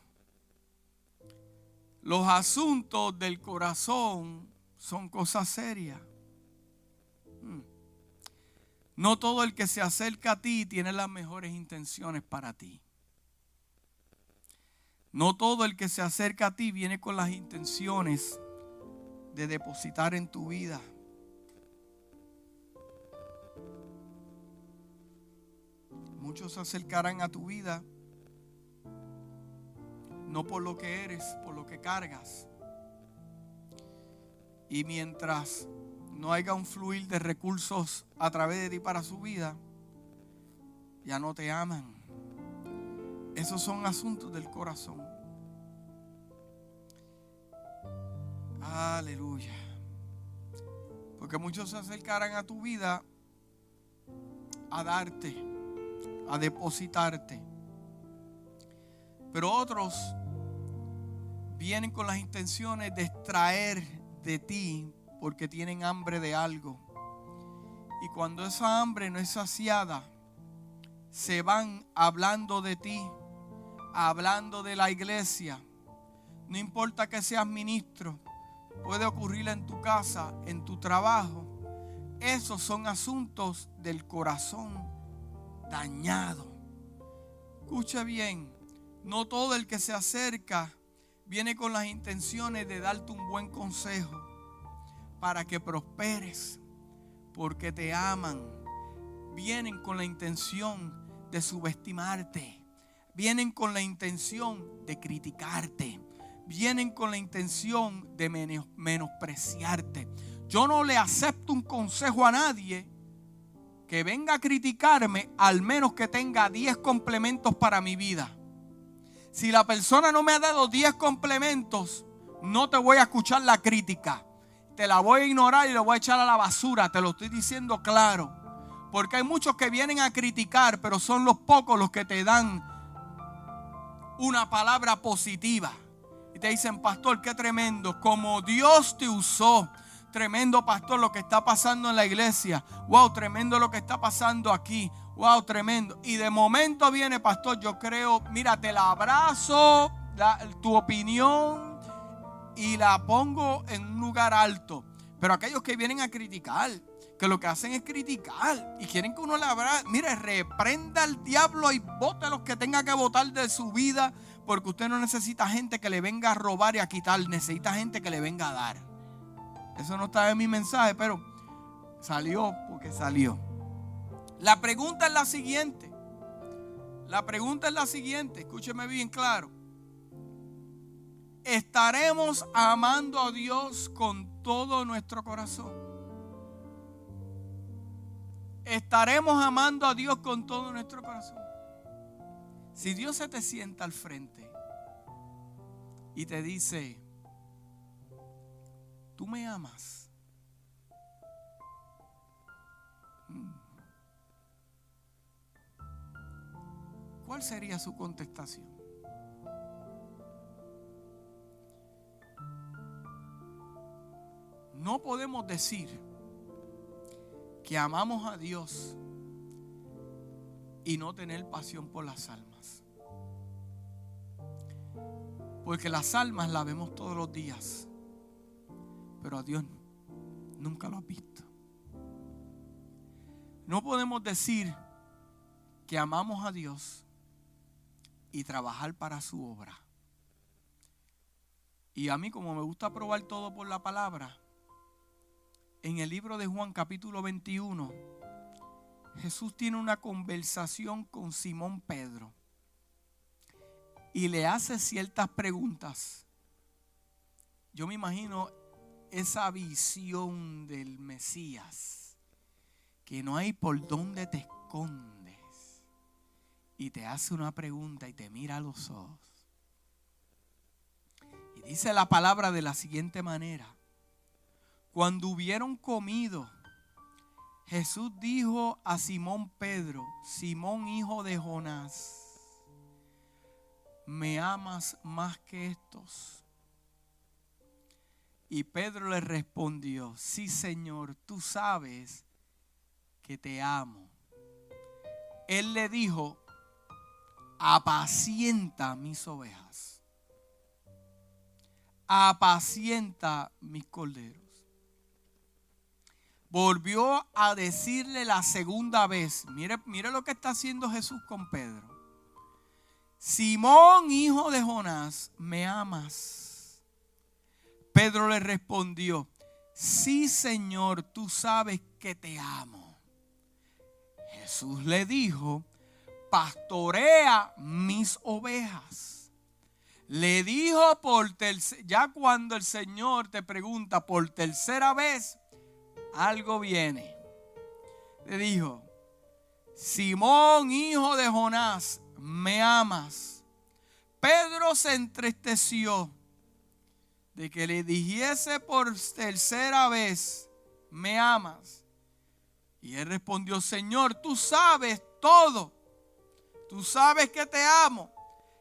Los asuntos del corazón son cosas serias. Hmm. No todo el que se acerca a ti tiene las mejores intenciones para ti. No todo el que se acerca a ti viene con las intenciones de depositar en tu vida. muchos se acercarán a tu vida no por lo que eres, por lo que cargas. Y mientras no haya un fluir de recursos a través de ti para su vida, ya no te aman. Esos son asuntos del corazón. Aleluya. Porque muchos se acercarán a tu vida a darte, a depositarte. Pero otros vienen con las intenciones de extraer de ti porque tienen hambre de algo. Y cuando esa hambre no es saciada, se van hablando de ti, hablando de la iglesia. No importa que seas ministro, puede ocurrir en tu casa, en tu trabajo. Esos son asuntos del corazón dañado. Escucha bien, no todo el que se acerca viene con las intenciones de darte un buen consejo para que prosperes, porque te aman. Vienen con la intención de subestimarte. Vienen con la intención de criticarte. Vienen con la intención de menospreciarte. Yo no le acepto un consejo a nadie que venga a criticarme, al menos que tenga 10 complementos para mi vida. Si la persona no me ha dado 10 complementos, no te voy a escuchar la crítica. Te la voy a ignorar y la voy a echar a la basura. Te lo estoy diciendo claro. Porque hay muchos que vienen a criticar, pero son los pocos los que te dan una palabra positiva. Y te dicen, pastor, qué tremendo. Como Dios te usó. Tremendo, pastor, lo que está pasando en la iglesia. Wow, tremendo lo que está pasando aquí. Wow, tremendo. Y de momento viene, pastor, yo creo, mira, te la abrazo, tu opinión y la pongo en un lugar alto. Pero aquellos que vienen a criticar, que lo que hacen es criticar y quieren que uno le abrace, mire, reprenda al diablo y vote a los que tenga que votar de su vida, porque usted no necesita gente que le venga a robar y a quitar, necesita gente que le venga a dar. Eso no está en mi mensaje, pero salió porque salió. La pregunta es la siguiente. La pregunta es la siguiente, escúcheme bien claro. ¿Estaremos amando a Dios con todo nuestro corazón? ¿Estaremos amando a Dios con todo nuestro corazón? Si Dios se te sienta al frente y te dice, tú me amas. Mm. ¿cuál sería su contestación? No podemos decir que amamos a Dios y no tener pasión por las almas. Porque las almas las vemos todos los días, pero a Dios nunca lo has visto. No podemos decir que amamos a Dios y trabajar para su obra. Y a mí como me gusta probar todo por la palabra, en el libro de Juan capítulo 21, Jesús tiene una conversación con Simón Pedro y le hace ciertas preguntas. Yo me imagino esa visión del Mesías, que no hay por dónde te escondes y te hace una pregunta y te mira a los ojos. Y dice la palabra de la siguiente manera. Cuando hubieron comido, Jesús dijo a Simón Pedro, Simón hijo de Jonás, ¿me amas más que estos? Y Pedro le respondió, sí Señor, tú sabes que te amo. Él le dijo, apacienta mis ovejas, apacienta mis corderos. Volvió a decirle la segunda vez, mire, mire lo que está haciendo Jesús con Pedro. Simón, hijo de Jonás, ¿me amas? Pedro le respondió, sí Señor, tú sabes que te amo. Jesús le dijo, pastorea mis ovejas. Le dijo por ya cuando el Señor te pregunta por tercera vez, algo viene. Le dijo, Simón, hijo de Jonás, ¿me amas? Pedro se entristeció de que le dijese por tercera vez, ¿me amas? Y él respondió, Señor, tú sabes todo. Tú sabes que te amo.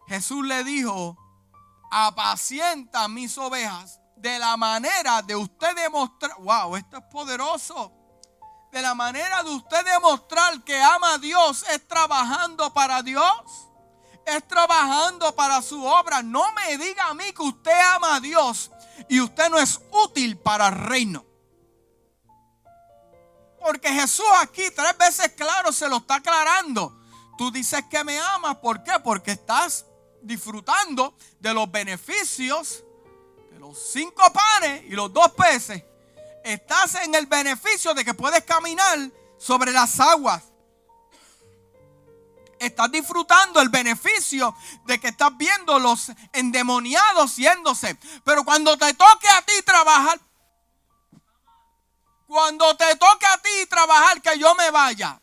Jesús le dijo, apacienta mis ovejas de la manera de usted demostrar, wow, esto es poderoso. De la manera de usted demostrar que ama a Dios es trabajando para Dios es trabajando para su obra. No me diga a mí que usted ama a Dios y usted no es útil para el reino. Porque Jesús aquí tres veces claro se lo está aclarando. Tú dices que me amas, ¿por qué? Porque estás disfrutando de los beneficios los cinco panes y los dos peces. Estás en el beneficio de que puedes caminar sobre las aguas estás disfrutando el beneficio de que estás viendo los endemoniados yéndose. Pero cuando te toque a ti trabajar, cuando te toque a ti trabajar que yo me vaya,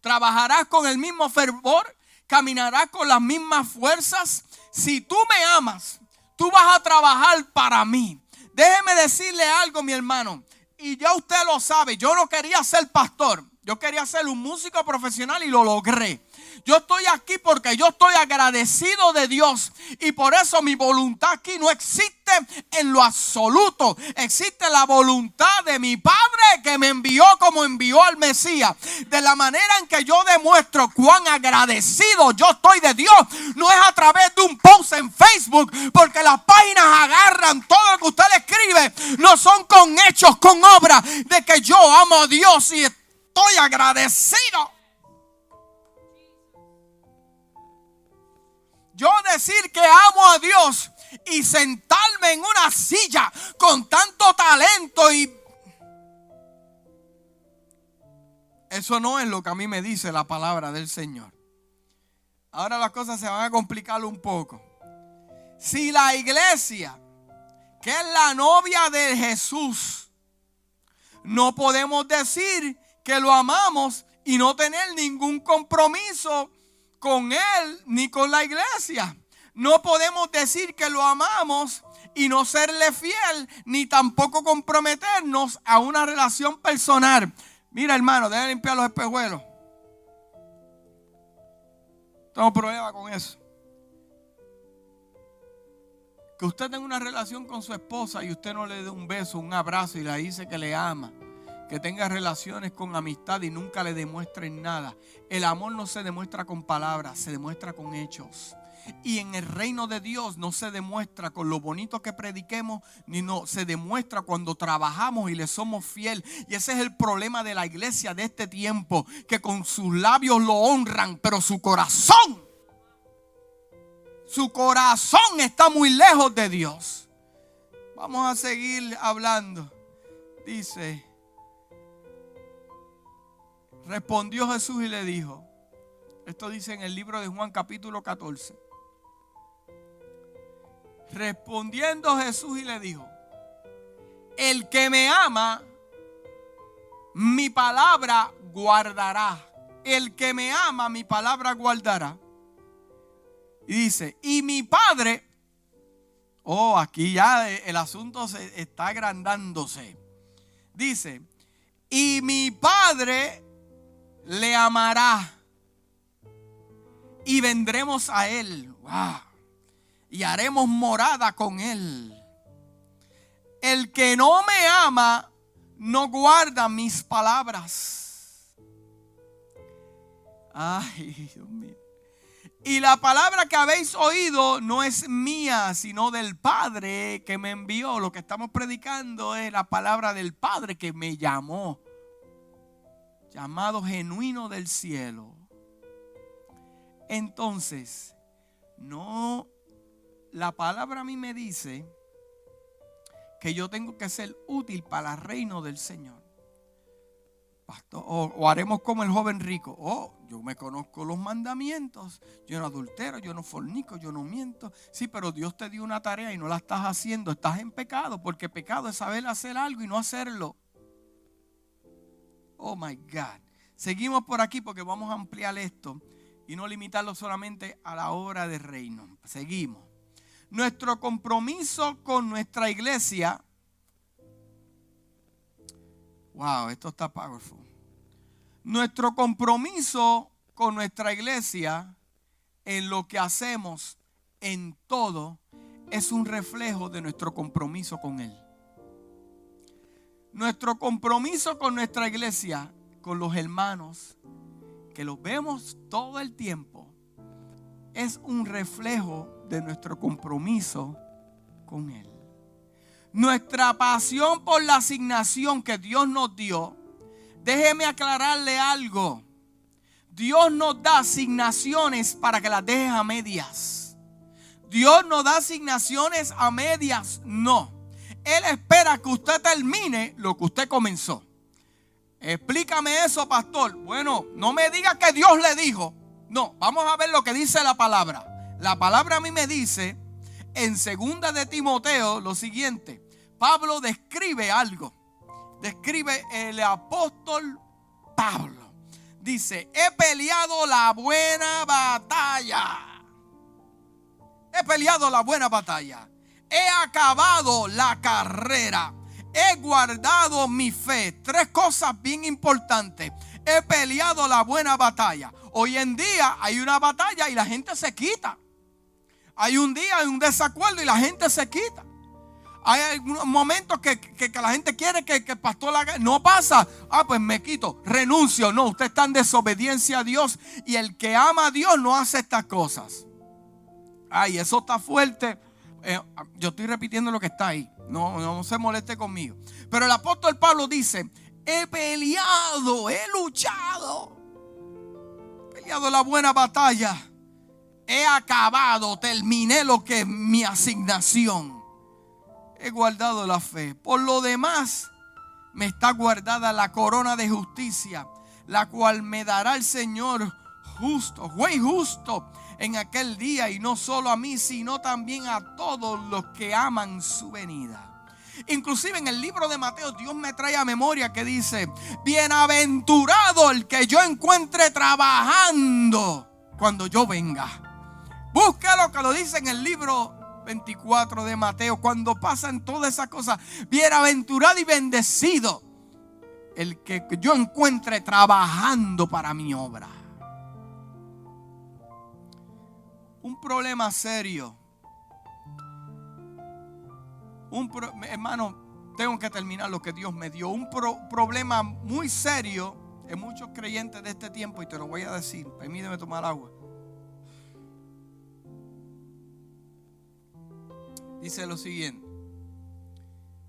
trabajarás con el mismo fervor, caminarás con las mismas fuerzas. Si tú me amas, tú vas a trabajar para mí. Déjeme decirle algo, mi hermano. Y ya usted lo sabe, yo no quería ser pastor. Yo quería ser un músico profesional y lo logré. Yo estoy aquí porque yo estoy agradecido de Dios y por eso mi voluntad aquí no existe en lo absoluto. Existe la voluntad de mi Padre que me envió como envió al Mesías. De la manera en que yo demuestro cuán agradecido yo estoy de Dios, no es a través de un post en Facebook, porque las páginas agarran todo lo que usted escribe, no son con hechos, con obras de que yo amo a Dios y estoy agradecido. Yo decir que amo a Dios y sentarme en una silla con tanto talento y... Eso no es lo que a mí me dice la palabra del Señor. Ahora las cosas se van a complicar un poco. Si la iglesia, que es la novia de Jesús, no podemos decir que lo amamos y no tener ningún compromiso con Él ni con la iglesia. No podemos decir que lo amamos y no serle fiel, ni tampoco comprometernos a una relación personal. Mira, hermano, debe limpiar los espejuelos. Tengo problema con eso. Que usted tenga una relación con su esposa y usted no le dé un beso, un abrazo y le dice que le ama que tenga relaciones con amistad y nunca le demuestren nada. El amor no se demuestra con palabras, se demuestra con hechos. Y en el reino de Dios no se demuestra con lo bonito que prediquemos, ni no se demuestra cuando trabajamos y le somos fiel. Y ese es el problema de la iglesia de este tiempo, que con sus labios lo honran, pero su corazón, su corazón está muy lejos de Dios. Vamos a seguir hablando. Dice, Respondió Jesús y le dijo, esto dice en el libro de Juan capítulo 14. Respondiendo Jesús y le dijo, el que me ama, mi palabra guardará. El que me ama, mi palabra guardará. Y dice, y mi padre, oh, aquí ya el asunto se está agrandándose. Dice, y mi padre le amará y vendremos a él. Y haremos morada con él. El que no me ama no guarda mis palabras. Ay, Dios mío. Y la palabra que habéis oído no es mía, sino del Padre que me envió. Lo que estamos predicando es la palabra del Padre que me llamó llamado genuino del cielo. Entonces, no, la palabra a mí me dice que yo tengo que ser útil para el reino del Señor. pastor, o, haremos como el joven rico. Oh, yo me conozco los mandamientos. Yo no adultero, yo no fornico, yo no miento. Sí, pero Dios te dio una tarea y no la estás haciendo. Estás en pecado, porque pecado es saber hacer algo y no hacerlo. Oh my God. Seguimos por aquí porque vamos a ampliar esto y no limitarlo solamente a la obra de reino. Seguimos. Nuestro compromiso con nuestra iglesia. Wow, esto está powerful. Nuestro compromiso con nuestra iglesia en lo que hacemos en todo es un reflejo de nuestro compromiso con Él. Nuestro compromiso con nuestra iglesia con los hermanos, que los vemos todo el tiempo, es un reflejo de nuestro compromiso con Él. Nuestra pasión por la asignación que Dios nos dio, déjeme aclararle algo. Dios nos da asignaciones para que las dejes a medias. Dios no da asignaciones a medias, no. Él espera que usted termine lo que usted comenzó. Explícame eso, pastor. Bueno, no me diga que Dios le dijo. No, vamos a ver lo que dice la palabra. La palabra a mí me dice en segunda de Timoteo lo siguiente. Pablo describe algo. Describe el apóstol Pablo. Dice, he peleado la buena batalla. He peleado la buena batalla. He acabado la carrera he guardado mi fe. Tres cosas bien importantes. He peleado la buena batalla. Hoy en día hay una batalla y la gente se quita. Hay un día, hay un desacuerdo y la gente se quita. Hay momentos que, la gente quiere que, el pastor haga. No pasa. Ah, pues me quito. Renuncio. No, usted está en desobediencia a Dios. Y el que ama a Dios no hace estas cosas. Ay, eso está fuerte. Eh, yo estoy repitiendo lo que está ahí. No, no se moleste conmigo. Pero el apóstol Pablo dice, he peleado, he luchado. He peleado la buena batalla. He acabado, terminé lo que es mi asignación. He guardado la fe. Por lo demás, me está guardada la corona de justicia, la cual me dará el Señor justo, juez justo en aquel día y no solo a mí, sino también a todos los que aman su venida. Inclusive en el libro de Mateo Dios me trae a memoria que dice, bienaventurado el que yo encuentre trabajando cuando yo venga. Búscalo que lo dice en el libro 24 de Mateo, cuando pasan todas esas cosas, bienaventurado y bendecido el que yo encuentre trabajando para mi obra. Un problema serio. Un hermano, tengo que terminar lo que Dios me dio. Un problema muy serio en muchos creyentes de este tiempo, y te lo voy a decir. Permíteme tomar agua. Dice lo siguiente.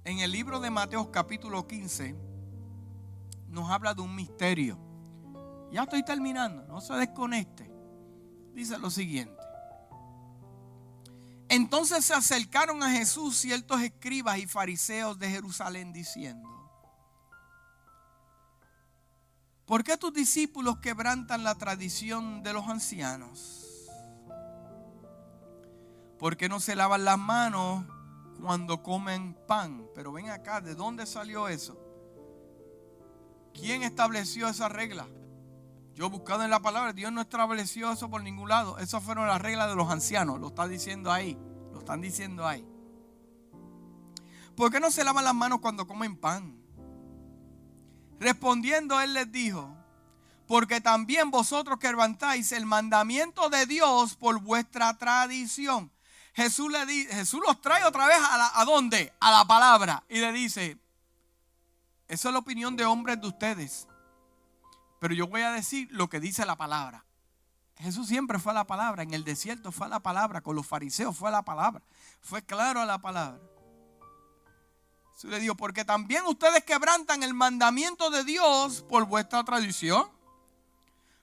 En el libro de Mateo capítulo 15 nos habla de un misterio. Ya estoy terminando, no se desconecte. Dice lo siguiente. Entonces se acercaron a Jesús ciertos escribas y fariseos de Jerusalén diciendo, ¿por qué tus discípulos quebrantan la tradición de los ancianos? ¿Por qué no se lavan las manos cuando comen pan? Pero ven acá, ¿de dónde salió eso? ¿Quién estableció esa regla? Yo buscado en la palabra, Dios no estableció eso por ningún lado. Esas fueron las reglas de los ancianos, lo está diciendo ahí. Lo están diciendo ahí. ¿Por qué no se lavan las manos cuando comen pan? Respondiendo, él les dijo, porque también vosotros que levantáis el mandamiento de Dios por vuestra tradición. Jesús, le Jesús los trae otra vez a, a dónde? A la palabra. Y le dice, esa es la opinión de hombres de ustedes. Pero yo voy a decir lo que dice la palabra. Jesús siempre fue a la palabra. En el desierto fue a la palabra. Con los fariseos fue a la palabra. Fue claro a la palabra. Jesús le dijo, porque también ustedes quebrantan el mandamiento de Dios por vuestra tradición.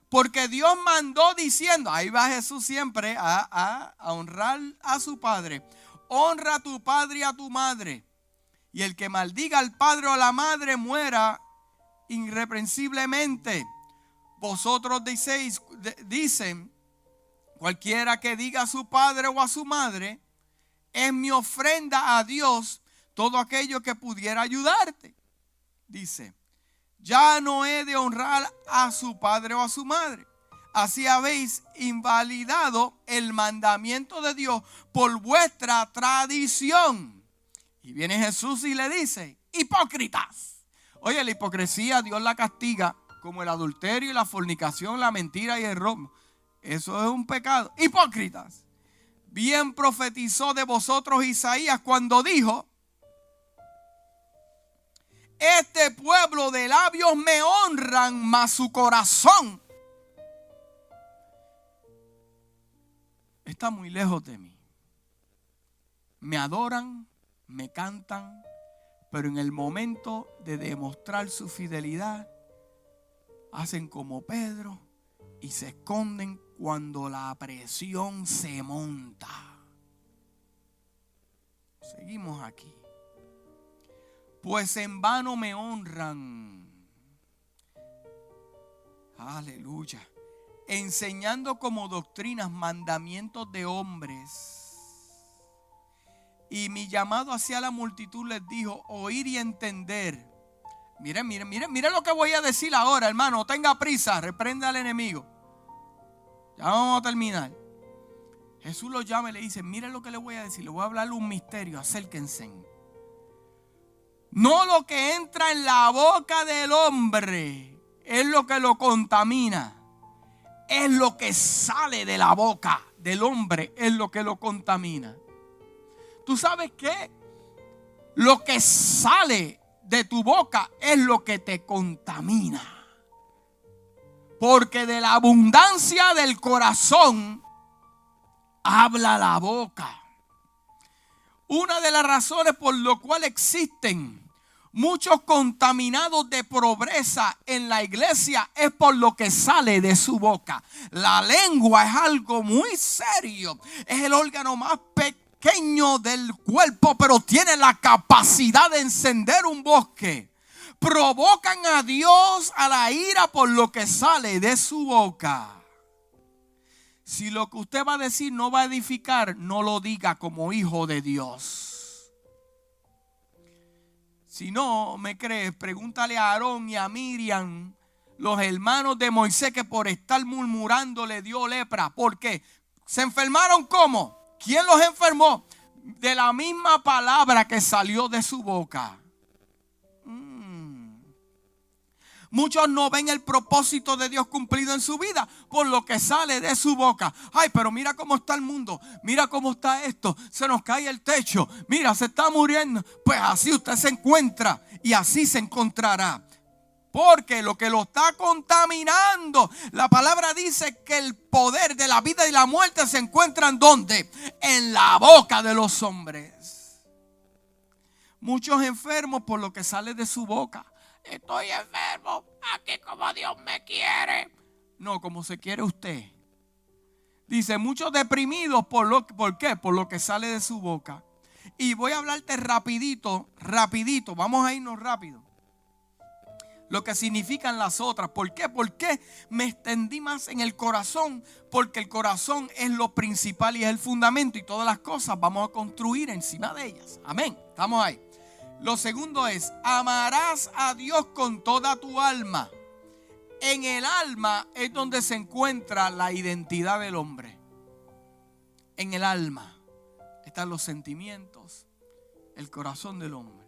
Porque Dios mandó diciendo, ahí va Jesús siempre a, a honrar a su padre. Honra a tu padre y a tu madre. Y el que maldiga al padre o a la madre muera irreprensiblemente. Vosotros dicen, cualquiera que diga a su padre o a su madre, es mi ofrenda a Dios todo aquello que pudiera ayudarte. Dice, ya no he de honrar a su padre o a su madre. Así habéis invalidado el mandamiento de Dios por vuestra tradición. Y viene Jesús y le dice, hipócritas. Oye, la hipocresía Dios la castiga como el adulterio y la fornicación, la mentira y el robo. Eso es un pecado. Hipócritas. Bien profetizó de vosotros Isaías cuando dijo, este pueblo de labios me honran, mas su corazón está muy lejos de mí. Me adoran, me cantan, pero en el momento de demostrar su fidelidad, hacen como Pedro y se esconden cuando la presión se monta. Seguimos aquí pues en vano me honran. Aleluya. Enseñando como doctrinas mandamientos de hombres. Y mi llamado hacia la multitud les dijo, oír y entender. Miren, miren, miren, miren lo que voy a decir ahora, hermano. tenga prisa, reprenda al enemigo. Ya vamos a terminar. Jesús lo llama y le dice, miren lo que le voy a decir. Le voy a hablar un misterio, acérquense. No lo que entra en la boca del hombre es lo que lo contamina. Es lo que sale de la boca del hombre es lo que lo contamina. ¿Tú sabes qué? Lo que sale de tu boca es lo que te contamina. Porque de la abundancia del corazón habla la boca. Una de las razones por lo cual existen muchos contaminados de pobreza en la iglesia es por lo que sale de su boca. La lengua es algo muy serio. Es el órgano más pequeño del cuerpo, pero tiene la capacidad de encender un bosque. Provocan a Dios a la ira por lo que sale de su boca. Si lo que usted va a decir no va a edificar, no lo diga como hijo de Dios. Si no me crees, pregúntale a Aarón y a Miriam, los hermanos de Moisés, que por estar murmurando le dio lepra. ¿Por qué? ¿Se enfermaron cómo? ¿Quién los enfermó? De la misma palabra que salió de su boca. Muchos no ven el propósito de Dios cumplido en su vida por lo que sale de su boca. Ay, pero mira cómo está el mundo. Mira cómo está esto. Se nos cae el techo. Mira, se está muriendo. Pues así usted se encuentra y así se encontrará. Porque lo que lo está contaminando, la palabra dice que el poder de la vida y la muerte se encuentran donde? En la boca de los hombres. Muchos enfermos por lo que sale de su boca estoy enfermo, aquí como Dios me quiere. No, como se quiere usted. Dice, muchos deprimidos por lo ¿por qué? Por lo que sale de su boca. Y voy a hablarte rapidito, rapidito, vamos a irnos rápido. Lo que significan las otras. ¿Por qué? Porque me extendí más en el corazón. Porque el corazón es lo principal y es el fundamento. Y todas las cosas vamos a construir encima de ellas. Amén. Estamos ahí. Lo segundo es, amarás a Dios con toda tu alma. En el alma es donde se encuentra la identidad del hombre. En el alma están los sentimientos, el corazón del hombre.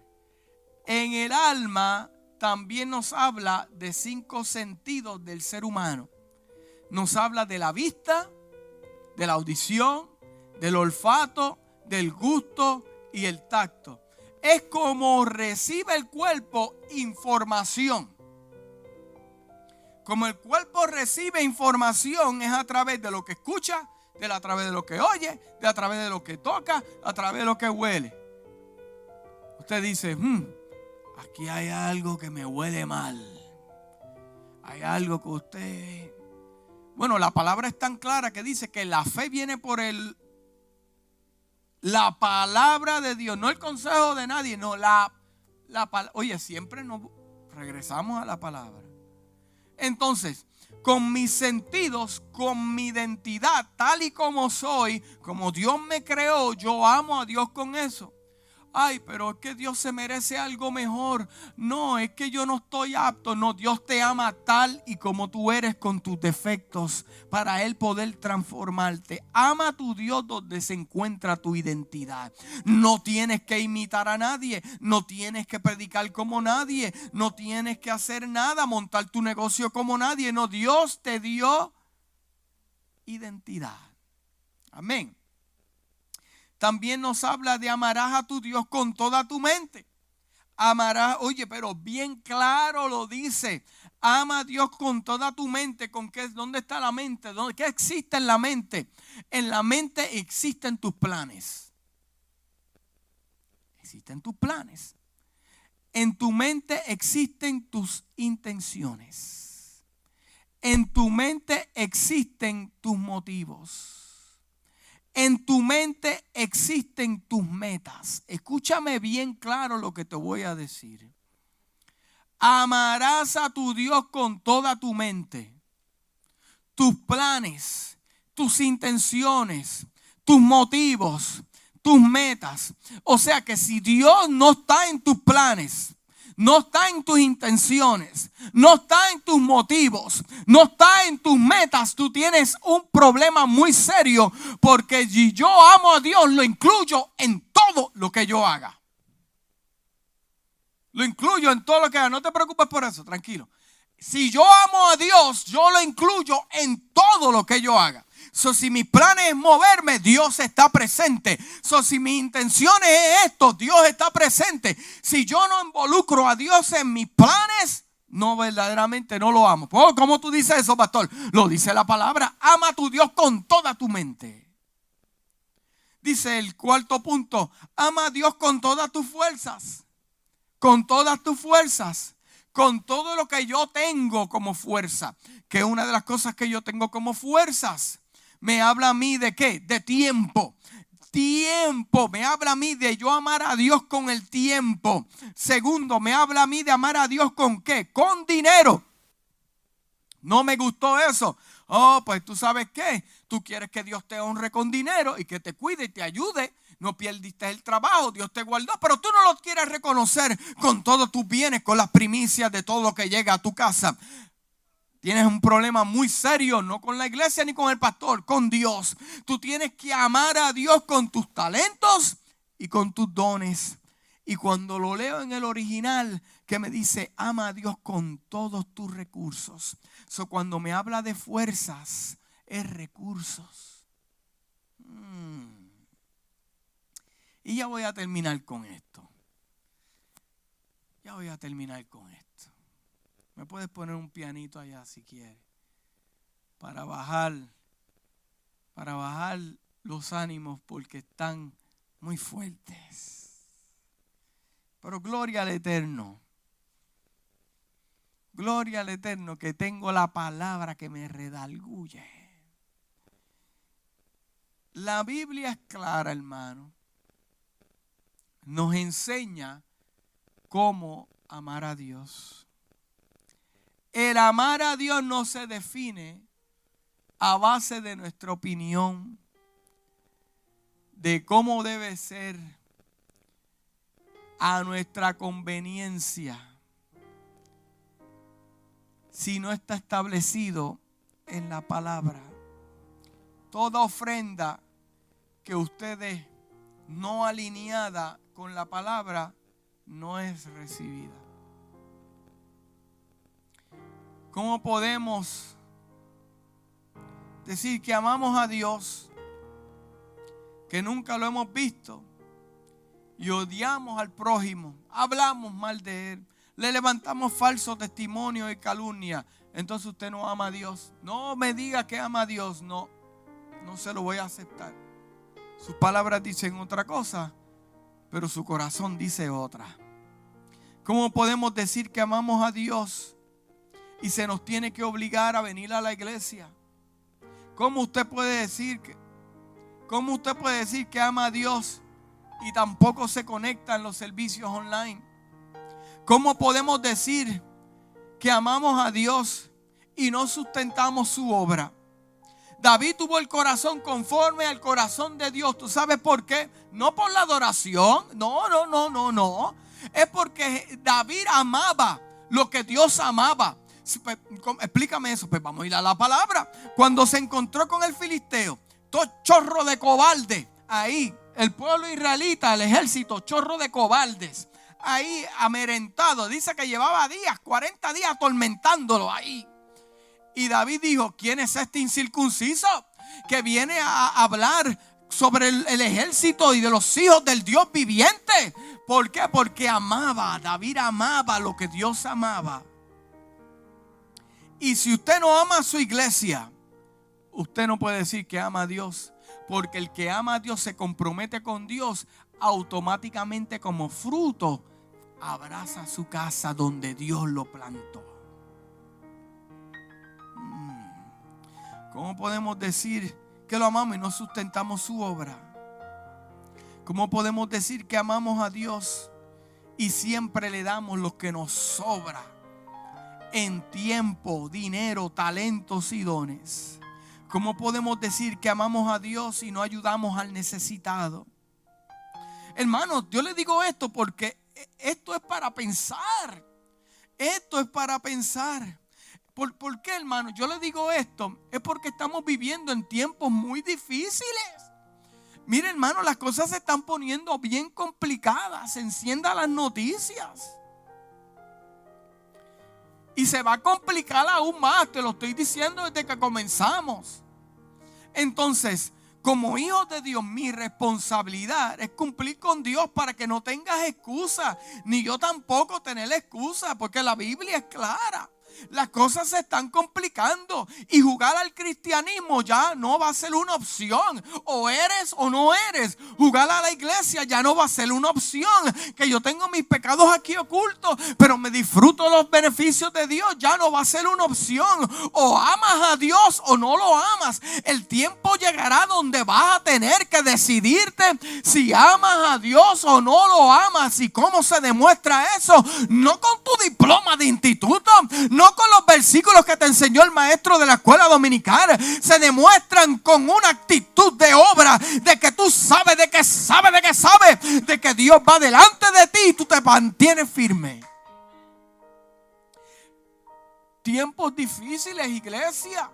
En el alma también nos habla de cinco sentidos del ser humano. Nos habla de la vista, de la audición, del olfato, del gusto y el tacto es como recibe el cuerpo información. Como el cuerpo recibe información es a través de lo que escucha, de a través de lo que oye, de a través de lo que toca, a través de lo que huele. Usted dice, hmm, aquí hay algo que me huele mal. Hay algo que usted... Bueno, la palabra es tan clara que dice que la fe viene por el la palabra de Dios, no el consejo de nadie, no, la, la Oye, siempre nos Regresamos a la palabra. Entonces, con mis sentidos, con mi identidad, tal y como soy, como Dios me creó, yo amo a Dios con eso ay, pero es que Dios se merece algo mejor. No, es que yo no estoy apto. No, Dios te ama tal y como tú eres con tus defectos para Él poder transformarte. Ama a tu Dios donde se encuentra tu identidad. No tienes que imitar a nadie, no tienes que predicar como nadie, no tienes que hacer nada, montar tu negocio como nadie. No, Dios te dio identidad. Amén. También nos habla de amarás a tu Dios con toda tu mente. Amarás, oye, pero bien claro lo dice. Ama a Dios con toda tu mente. ¿Con qué? ¿Dónde está la mente? ¿Dónde, ¿Qué existe en la mente? En la mente existen tus planes. Existen tus planes. En tu mente existen tus intenciones. En tu mente existen tus motivos. En tu mente existen tus metas. Escúchame bien claro lo que te voy a decir. Amarás a tu Dios con toda tu mente, tus planes, tus intenciones, tus motivos, tus metas. O sea que si Dios no está en tus planes, no está en tus intenciones, no está en tus motivos, no está en tus metas, tú tienes un problema muy serio porque si yo amo a Dios, lo incluyo en todo lo que yo haga. Lo incluyo en todo lo que haga. No te preocupes por eso, tranquilo. Si yo amo a Dios, yo lo incluyo en todo lo que yo haga. So, si mi plan es moverme, Dios está presente. So, si mi intención es esto, Dios está presente. Si yo no involucro a Dios en mis planes, no verdaderamente no lo amo. Oh, ¿Cómo tú dices eso, pastor? Lo dice la palabra. Ama a tu Dios con toda tu mente. Dice el cuarto punto. Ama a Dios con todas tus fuerzas. Con todas tus fuerzas con todo lo que yo tengo como fuerza, que una de las cosas que yo tengo como fuerzas me habla a mí de qué? De tiempo. Tiempo, me habla a mí de yo amar a Dios con el tiempo. Segundo, me habla a mí de amar a Dios con qué? Con dinero. No me gustó eso. Oh, pues tú sabes qué. Tú quieres que Dios te honre con dinero y que te cuide y te ayude. No perdiste el trabajo, Dios te guardó, pero tú no lo quieres reconocer con todos tus bienes, con las primicias de todo lo que llega a tu casa. Tienes un problema muy serio, no con la iglesia ni con el pastor, con Dios. Tú tienes que amar a Dios con tus talentos y con tus dones. Y cuando lo leo en el original, que me dice, ama a Dios con todos tus recursos. So, cuando me habla de fuerzas, es recursos. Mm. Y ya voy a terminar con esto. Ya voy a terminar con esto. Me puedes poner un pianito allá si quieres. Para bajar, para bajar los ánimos porque están muy fuertes. Pero gloria al Eterno. Gloria al Eterno que tengo la palabra que me redalguye. La Biblia es clara, hermano. Nos enseña cómo amar a Dios. El amar a Dios no se define a base de nuestra opinión de cómo debe ser a nuestra conveniencia si no está establecido en la palabra. Toda ofrenda que ustedes no alineada con la palabra no es recibida. ¿Cómo podemos decir que amamos a Dios, que nunca lo hemos visto, y odiamos al prójimo, hablamos mal de él, le levantamos falso testimonio y calumnia? Entonces usted no ama a Dios. No me diga que ama a Dios, no, no se lo voy a aceptar. Sus palabras dicen otra cosa, pero su corazón dice otra. ¿Cómo podemos decir que amamos a Dios? Y se nos tiene que obligar a venir a la iglesia. ¿Cómo usted puede decir que, cómo usted puede decir que ama a Dios y tampoco se conecta en los servicios online? ¿Cómo podemos decir que amamos a Dios y no sustentamos su obra. David tuvo el corazón conforme al corazón de Dios. ¿Tú sabes por qué? No por la adoración. No, no, no, no, no. Es porque David amaba lo que Dios amaba. Pues, explícame eso. Pues vamos a ir a la palabra. Cuando se encontró con el filisteo, todo chorro de cobarde ahí, el pueblo israelita, el ejército, chorro de cobardes ahí amerentado. Dice que llevaba días, 40 días atormentándolo ahí. Y David dijo, ¿quién es este incircunciso que viene a hablar sobre el, el, ejército y de los hijos del Dios viviente? ¿Por qué? Porque amaba, David amaba lo que Dios amaba. Y si usted no ama a su iglesia, usted no puede decir que ama a Dios. Porque el que ama a Dios se compromete con Dios automáticamente como fruto abraza su casa donde Dios lo plantó. Mm. ¿Cómo podemos decir que lo amamos y no sustentamos su obra? ¿Cómo podemos decir que amamos a Dios y siempre le damos lo que nos sobra en tiempo, dinero, talentos y dones? ¿Cómo podemos decir que amamos a Dios y no ayudamos al necesitado? Hermanos, yo le digo esto porque esto es para pensar. Esto es para pensar. ¿Por, ¿Por, qué, hermano? Yo le digo esto. Es porque estamos viviendo en tiempos muy difíciles. Mire, hermano, las cosas se están poniendo bien complicadas. Encienda las noticias. Y se va a complicar aún más. Te lo estoy diciendo desde que comenzamos. Entonces, como hijo de Dios, mi responsabilidad es cumplir con Dios para que no tengas excusa, ni yo tampoco tener excusa, porque la Biblia es clara las cosas se están complicando y jugar al cristianismo ya no va a ser una opción. O eres o no eres. Jugar a la iglesia ya no va a ser una opción. Que yo tengo mis pecados aquí ocultos, pero me disfruto los beneficios de Dios. Ya no va a ser una opción. O amas a Dios o no lo amas. El tiempo llegará donde vas a tener que decidirte si amas a Dios o no lo amas. ¿Y cómo se demuestra eso? No con tu diploma de instituto, no con los versículos que te enseñó el maestro de la escuela dominical. Se demuestran con una actitud de obra, de que tú sabes, de que sabes, de que sabes, de que Dios va delante de ti y tú te mantienes firme. Tiempos difíciles, iglesia.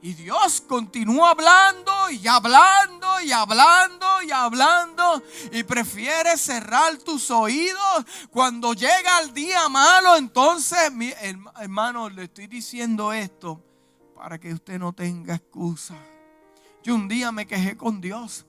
Y Dios continúa hablando y hablando y hablando y hablando. Y prefiere cerrar tus oídos. Cuando llega el día malo, entonces, mi hermano, le estoy diciendo esto para que usted no tenga excusa. Yo un día me quejé con Dios.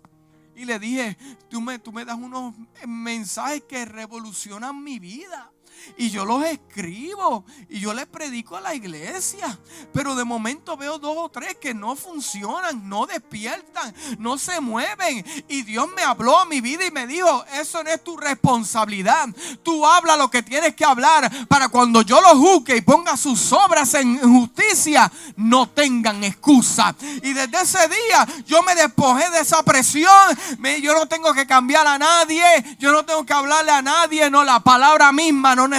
Y le dije, tú me, tú me das unos mensajes que revolucionan mi vida y yo los escribo y yo les predico a la iglesia. Pero de momento veo dos o tres que no funcionan, no despiertan, no se mueven. Y Dios me habló a mi vida y me dijo, eso no es tu responsabilidad. Tú habla lo que tienes que hablar para cuando yo los juzgue y ponga sus obras en justicia, no tengan excusa. Y desde ese día yo me despojé de esa presión. yo no tengo que cambiar a nadie, yo no tengo que hablarle a nadie, no, la palabra misma no necesita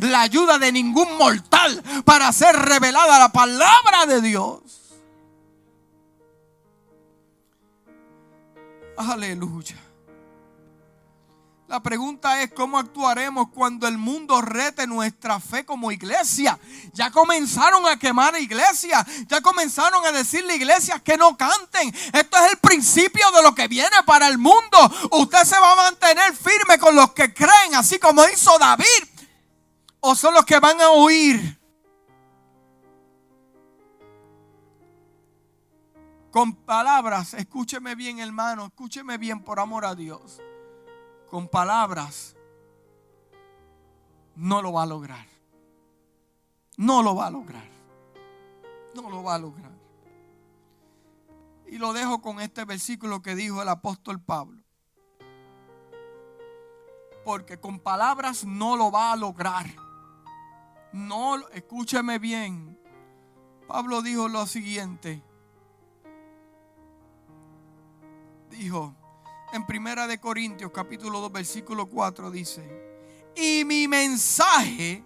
la ayuda de ningún mortal para ser revelada la palabra de Dios. Aleluya. La pregunta es cómo actuaremos cuando el mundo rete nuestra fe como iglesia. Ya comenzaron a quemar iglesias, ya comenzaron a decirle iglesias que no canten. Esto es el principio de lo que viene para el mundo. Usted se va a mantener firme con los que creen, así como hizo David. O son los que van a huir. Con palabras, escúcheme bien hermano, escúcheme bien por amor a Dios con palabras, no lo va a lograr. No lo va a lograr. No lo va a lograr. Y lo dejo con este versículo que dijo el apóstol Pablo. Porque con palabras no lo va a lograr. No, escúcheme bien. Pablo dijo lo siguiente. Dijo, en Primera de Corintios capítulo 2 versículo 4 dice, "Y mi mensaje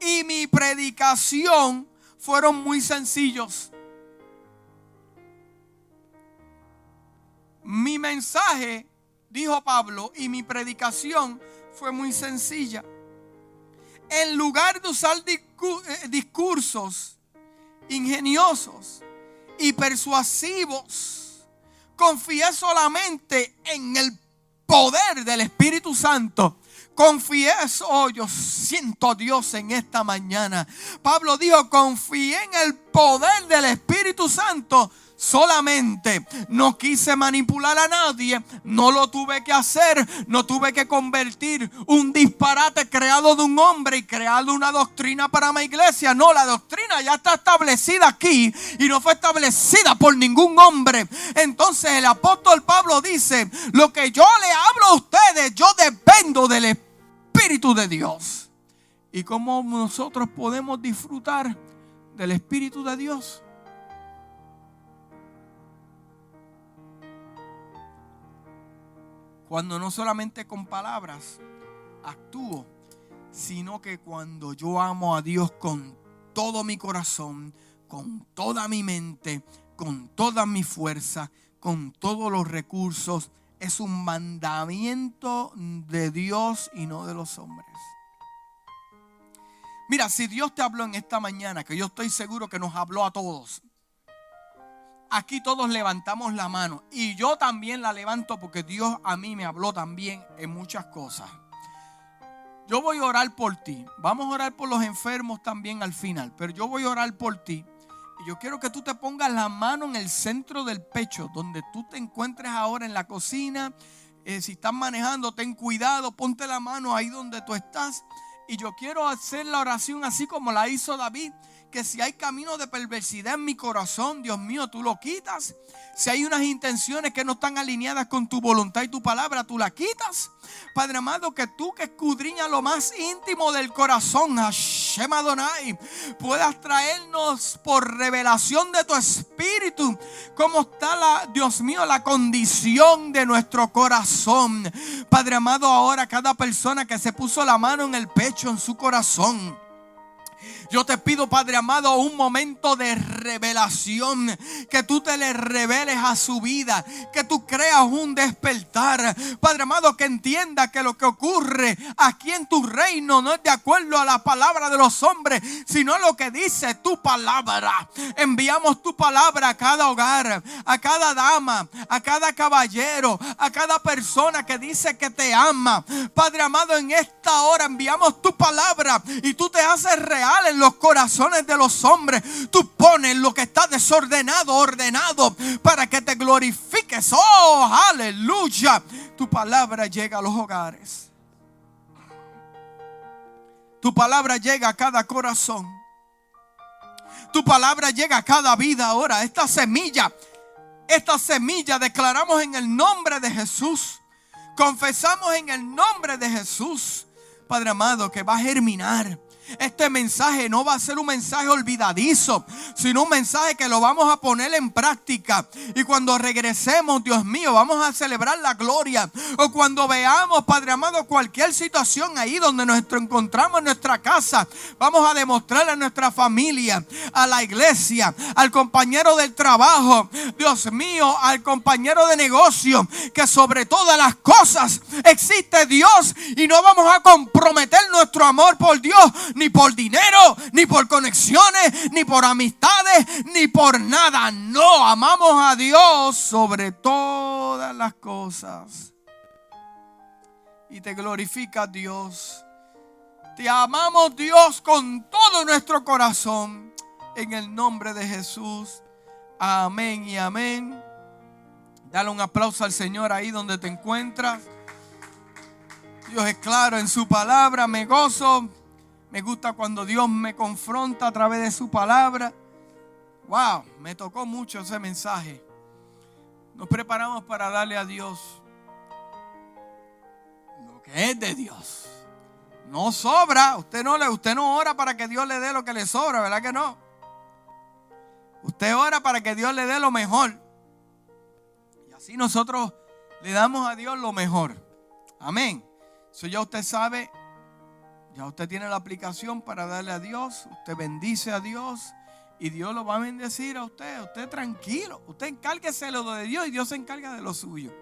y mi predicación fueron muy sencillos. Mi mensaje, dijo Pablo, y mi predicación fue muy sencilla. En lugar de usar eh, discursos ingeniosos y persuasivos, confié solamente en el poder del Espíritu Santo Confieso, oh, yo siento a Dios en esta mañana. Pablo dijo, confié en el poder del Espíritu Santo solamente. No quise manipular a nadie. No lo tuve que hacer. No tuve que convertir un disparate creado de un hombre y crear una doctrina para mi iglesia. No, la doctrina ya está establecida aquí y no fue establecida por ningún hombre. Entonces el apóstol Pablo dice, lo que yo le hablo a ustedes, yo dependo del Espíritu de Dios. ¿Y cómo nosotros podemos disfrutar del Espíritu de Dios? Cuando no solamente con palabras actúo, sino que cuando yo amo a Dios con todo mi corazón, con toda mi mente, con toda mi fuerza, con todos los recursos, es un mandamiento de Dios y no de los hombres. Mira, si Dios te habló en esta mañana, que yo estoy seguro que nos habló a todos, aquí todos levantamos la mano y yo también la levanto porque Dios a mí me habló también en muchas cosas. Yo voy a orar por ti. Vamos a orar por los enfermos también al final, pero yo voy a orar por ti. Y yo quiero que tú te pongas la mano en el centro del pecho, donde tú te encuentres ahora en la cocina. Eh, si estás manejando, ten cuidado, ponte la mano ahí donde tú estás. Y yo quiero hacer la oración así como la hizo David que si hay camino de perversidad en mi corazón, Dios mío, tú lo quitas. Si hay unas intenciones que no están alineadas con tu voluntad y tu palabra, tú la quitas. Padre amado, que tú que escudriñas lo más íntimo del corazón, Hashem Adonai, puedas traernos por revelación de tu espíritu cómo está la, Dios mío, la condición de nuestro corazón. Padre amado, ahora cada persona que se puso la mano en el pecho, en su corazón. Yo te pido, Padre amado, un momento de revelación. Que tú te le reveles a su vida. Que tú creas un despertar. Padre amado, que entienda que lo que ocurre aquí en tu reino no es de acuerdo a la palabra de los hombres, sino a lo que dice tu palabra. Enviamos tu palabra a cada hogar, a cada dama, a cada caballero, a cada persona que dice que te ama. Padre amado, en esta hora enviamos tu palabra y tú te haces real en los corazones de los hombres. Tú pones lo que está desordenado, ordenado, para que te glorifiques. Oh, aleluya. Tu palabra llega a los hogares. Tu palabra llega a cada corazón. Tu palabra llega a cada vida ahora. Esta semilla, esta semilla declaramos en el nombre de Jesús. Confesamos en el nombre de Jesús, Padre amado, que va a germinar este mensaje no va a ser un mensaje olvidadizo, sino un mensaje que lo vamos a poner en práctica. Y cuando regresemos, Dios mío, vamos a celebrar la gloria. O cuando veamos, Padre amado, cualquier situación ahí donde nos encontramos en nuestra casa, vamos a demostrar a nuestra familia, a la iglesia, al compañero del trabajo, Dios mío, al compañero de negocio, que sobre todas las cosas existe Dios y no vamos a comprometer nuestro amor por Dios ni por dinero, ni por conexiones, ni por amistades, ni por nada. No, amamos a Dios sobre todas las cosas. Y te glorifica Dios. Te amamos Dios con todo nuestro corazón. En el nombre de Jesús. Amén y amén. Dale un aplauso al Señor ahí donde te encuentras. Dios es claro en su palabra. Me gozo me gusta cuando Dios me confronta a través de su palabra. Wow, me tocó mucho ese mensaje. Nos preparamos para darle a Dios lo que es de Dios. No sobra. Usted no, le, usted no ora para que Dios le dé lo que le sobra, ¿verdad que no? Usted ora para que Dios le dé lo mejor. Y así nosotros le damos a Dios lo mejor. Amén. Eso ya usted sabe Ya usted tiene la aplicación para darle a Dios. Usted bendice a Dios y Dios lo va a bendecir a usted. Usted tranquilo. Usted encárguese lo de Dios y Dios se encarga de lo suyo.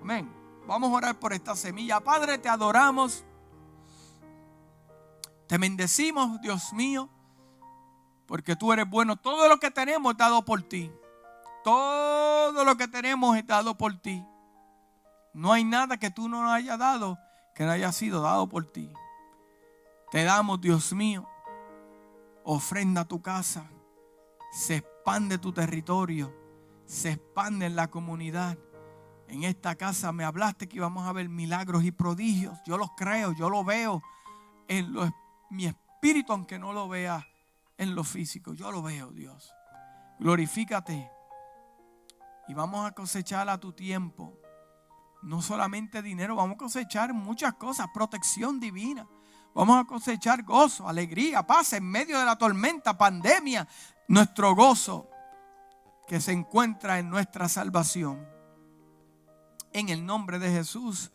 Amén. Vamos a orar por esta semilla. Padre, te adoramos. Te bendecimos, Dios mío, porque tú eres bueno. Todo lo que tenemos es dado por ti. Todo lo que tenemos es dado por ti. No hay nada que tú no hayas dado que no haya sido dado por ti. Te damos, Dios mío, ofrenda a tu casa. Se expande tu territorio. Se expande en la comunidad. En esta casa me hablaste que íbamos a ver milagros y prodigios. Yo los creo, yo lo veo en lo mi espíritu, aunque no lo vea en lo físico. Yo lo veo, Dios. Glorifícate. Y vamos a cosechar a tu tiempo. No solamente dinero, vamos a cosechar muchas cosas, protección divina. Vamos a cosechar gozo, alegría, paz en medio de la tormenta, pandemia. Nuestro gozo que se encuentra en nuestra salvación. En el nombre de Jesús.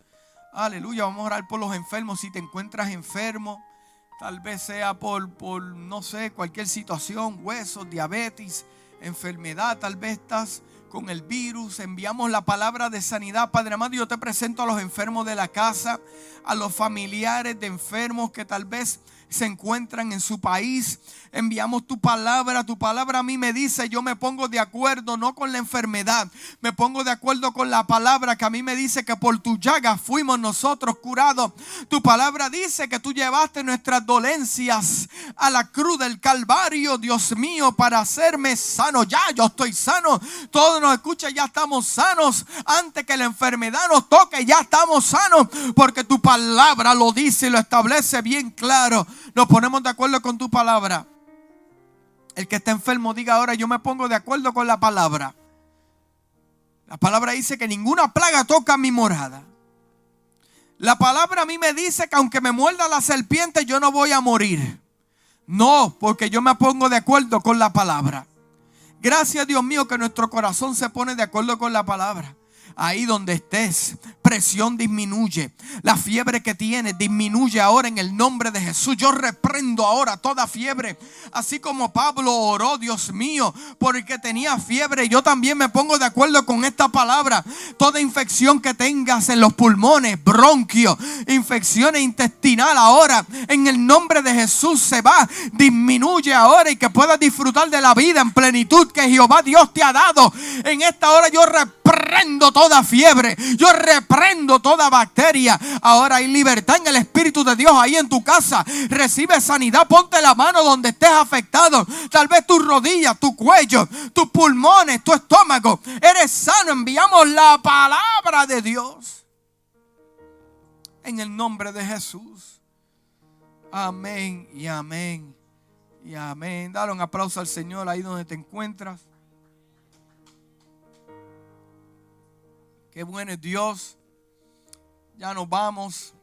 Aleluya. Vamos a orar por los enfermos. Si te encuentras enfermo, Tal vez sea por, por, no sé, cualquier situación, huesos, diabetes, enfermedad. Tal vez estás con el virus. Enviamos la palabra de sanidad. Padre amado, yo te presento a los enfermos de la casa, a los familiares de enfermos que tal vez se encuentran en su país. Enviamos tu palabra. Tu palabra a mí me dice, yo me pongo de acuerdo no con la enfermedad, me pongo de acuerdo con la palabra que a mí me dice que por tu llaga fuimos nosotros curados. Tu palabra dice que tú llevaste nuestras dolencias a la cruz del Calvario, Dios mío, para hacerme sano. Ya, yo estoy sano. Todos nos escuchan, ya estamos sanos. Antes que la enfermedad nos toque, ya estamos sanos. Porque tu palabra lo dice y lo establece bien claro nos ponemos de acuerdo con tu palabra. El que está enfermo diga ahora, yo me pongo de acuerdo con la palabra. La palabra dice que ninguna plaga toca mi morada. La palabra a mí me dice que aunque me muerda la serpiente, yo no voy a morir. No, porque yo me pongo de acuerdo con la palabra. Gracias Dios mío que nuestro corazón se pone de acuerdo con la palabra ahí donde estés. Presión disminuye. La fiebre que tienes disminuye ahora en el nombre de Jesús. Yo reprendo ahora toda fiebre. Así como Pablo oró, Dios mío, porque tenía fiebre. Yo también me pongo de acuerdo con esta palabra. Toda infección que tengas en los pulmones, bronquio, infecciones intestinal ahora, en el nombre de Jesús se va. Disminuye ahora y que puedas disfrutar de la vida en plenitud que Jehová Dios te ha dado. En esta hora yo reprendo toda fiebre, yo reprendo toda bacteria. Ahora hay libertad en el Espíritu de Dios ahí en tu casa. Recibe sanidad, ponte la mano donde estés afectado. Tal vez tus rodillas, tu cuello, tus pulmones, tu estómago. Eres sano, enviamos la palabra de Dios. En el nombre de Jesús. Amén y amén y amén. Dale un aplauso al Señor ahí donde te encuentras. Qué bueno es Dios. Ya nos vamos.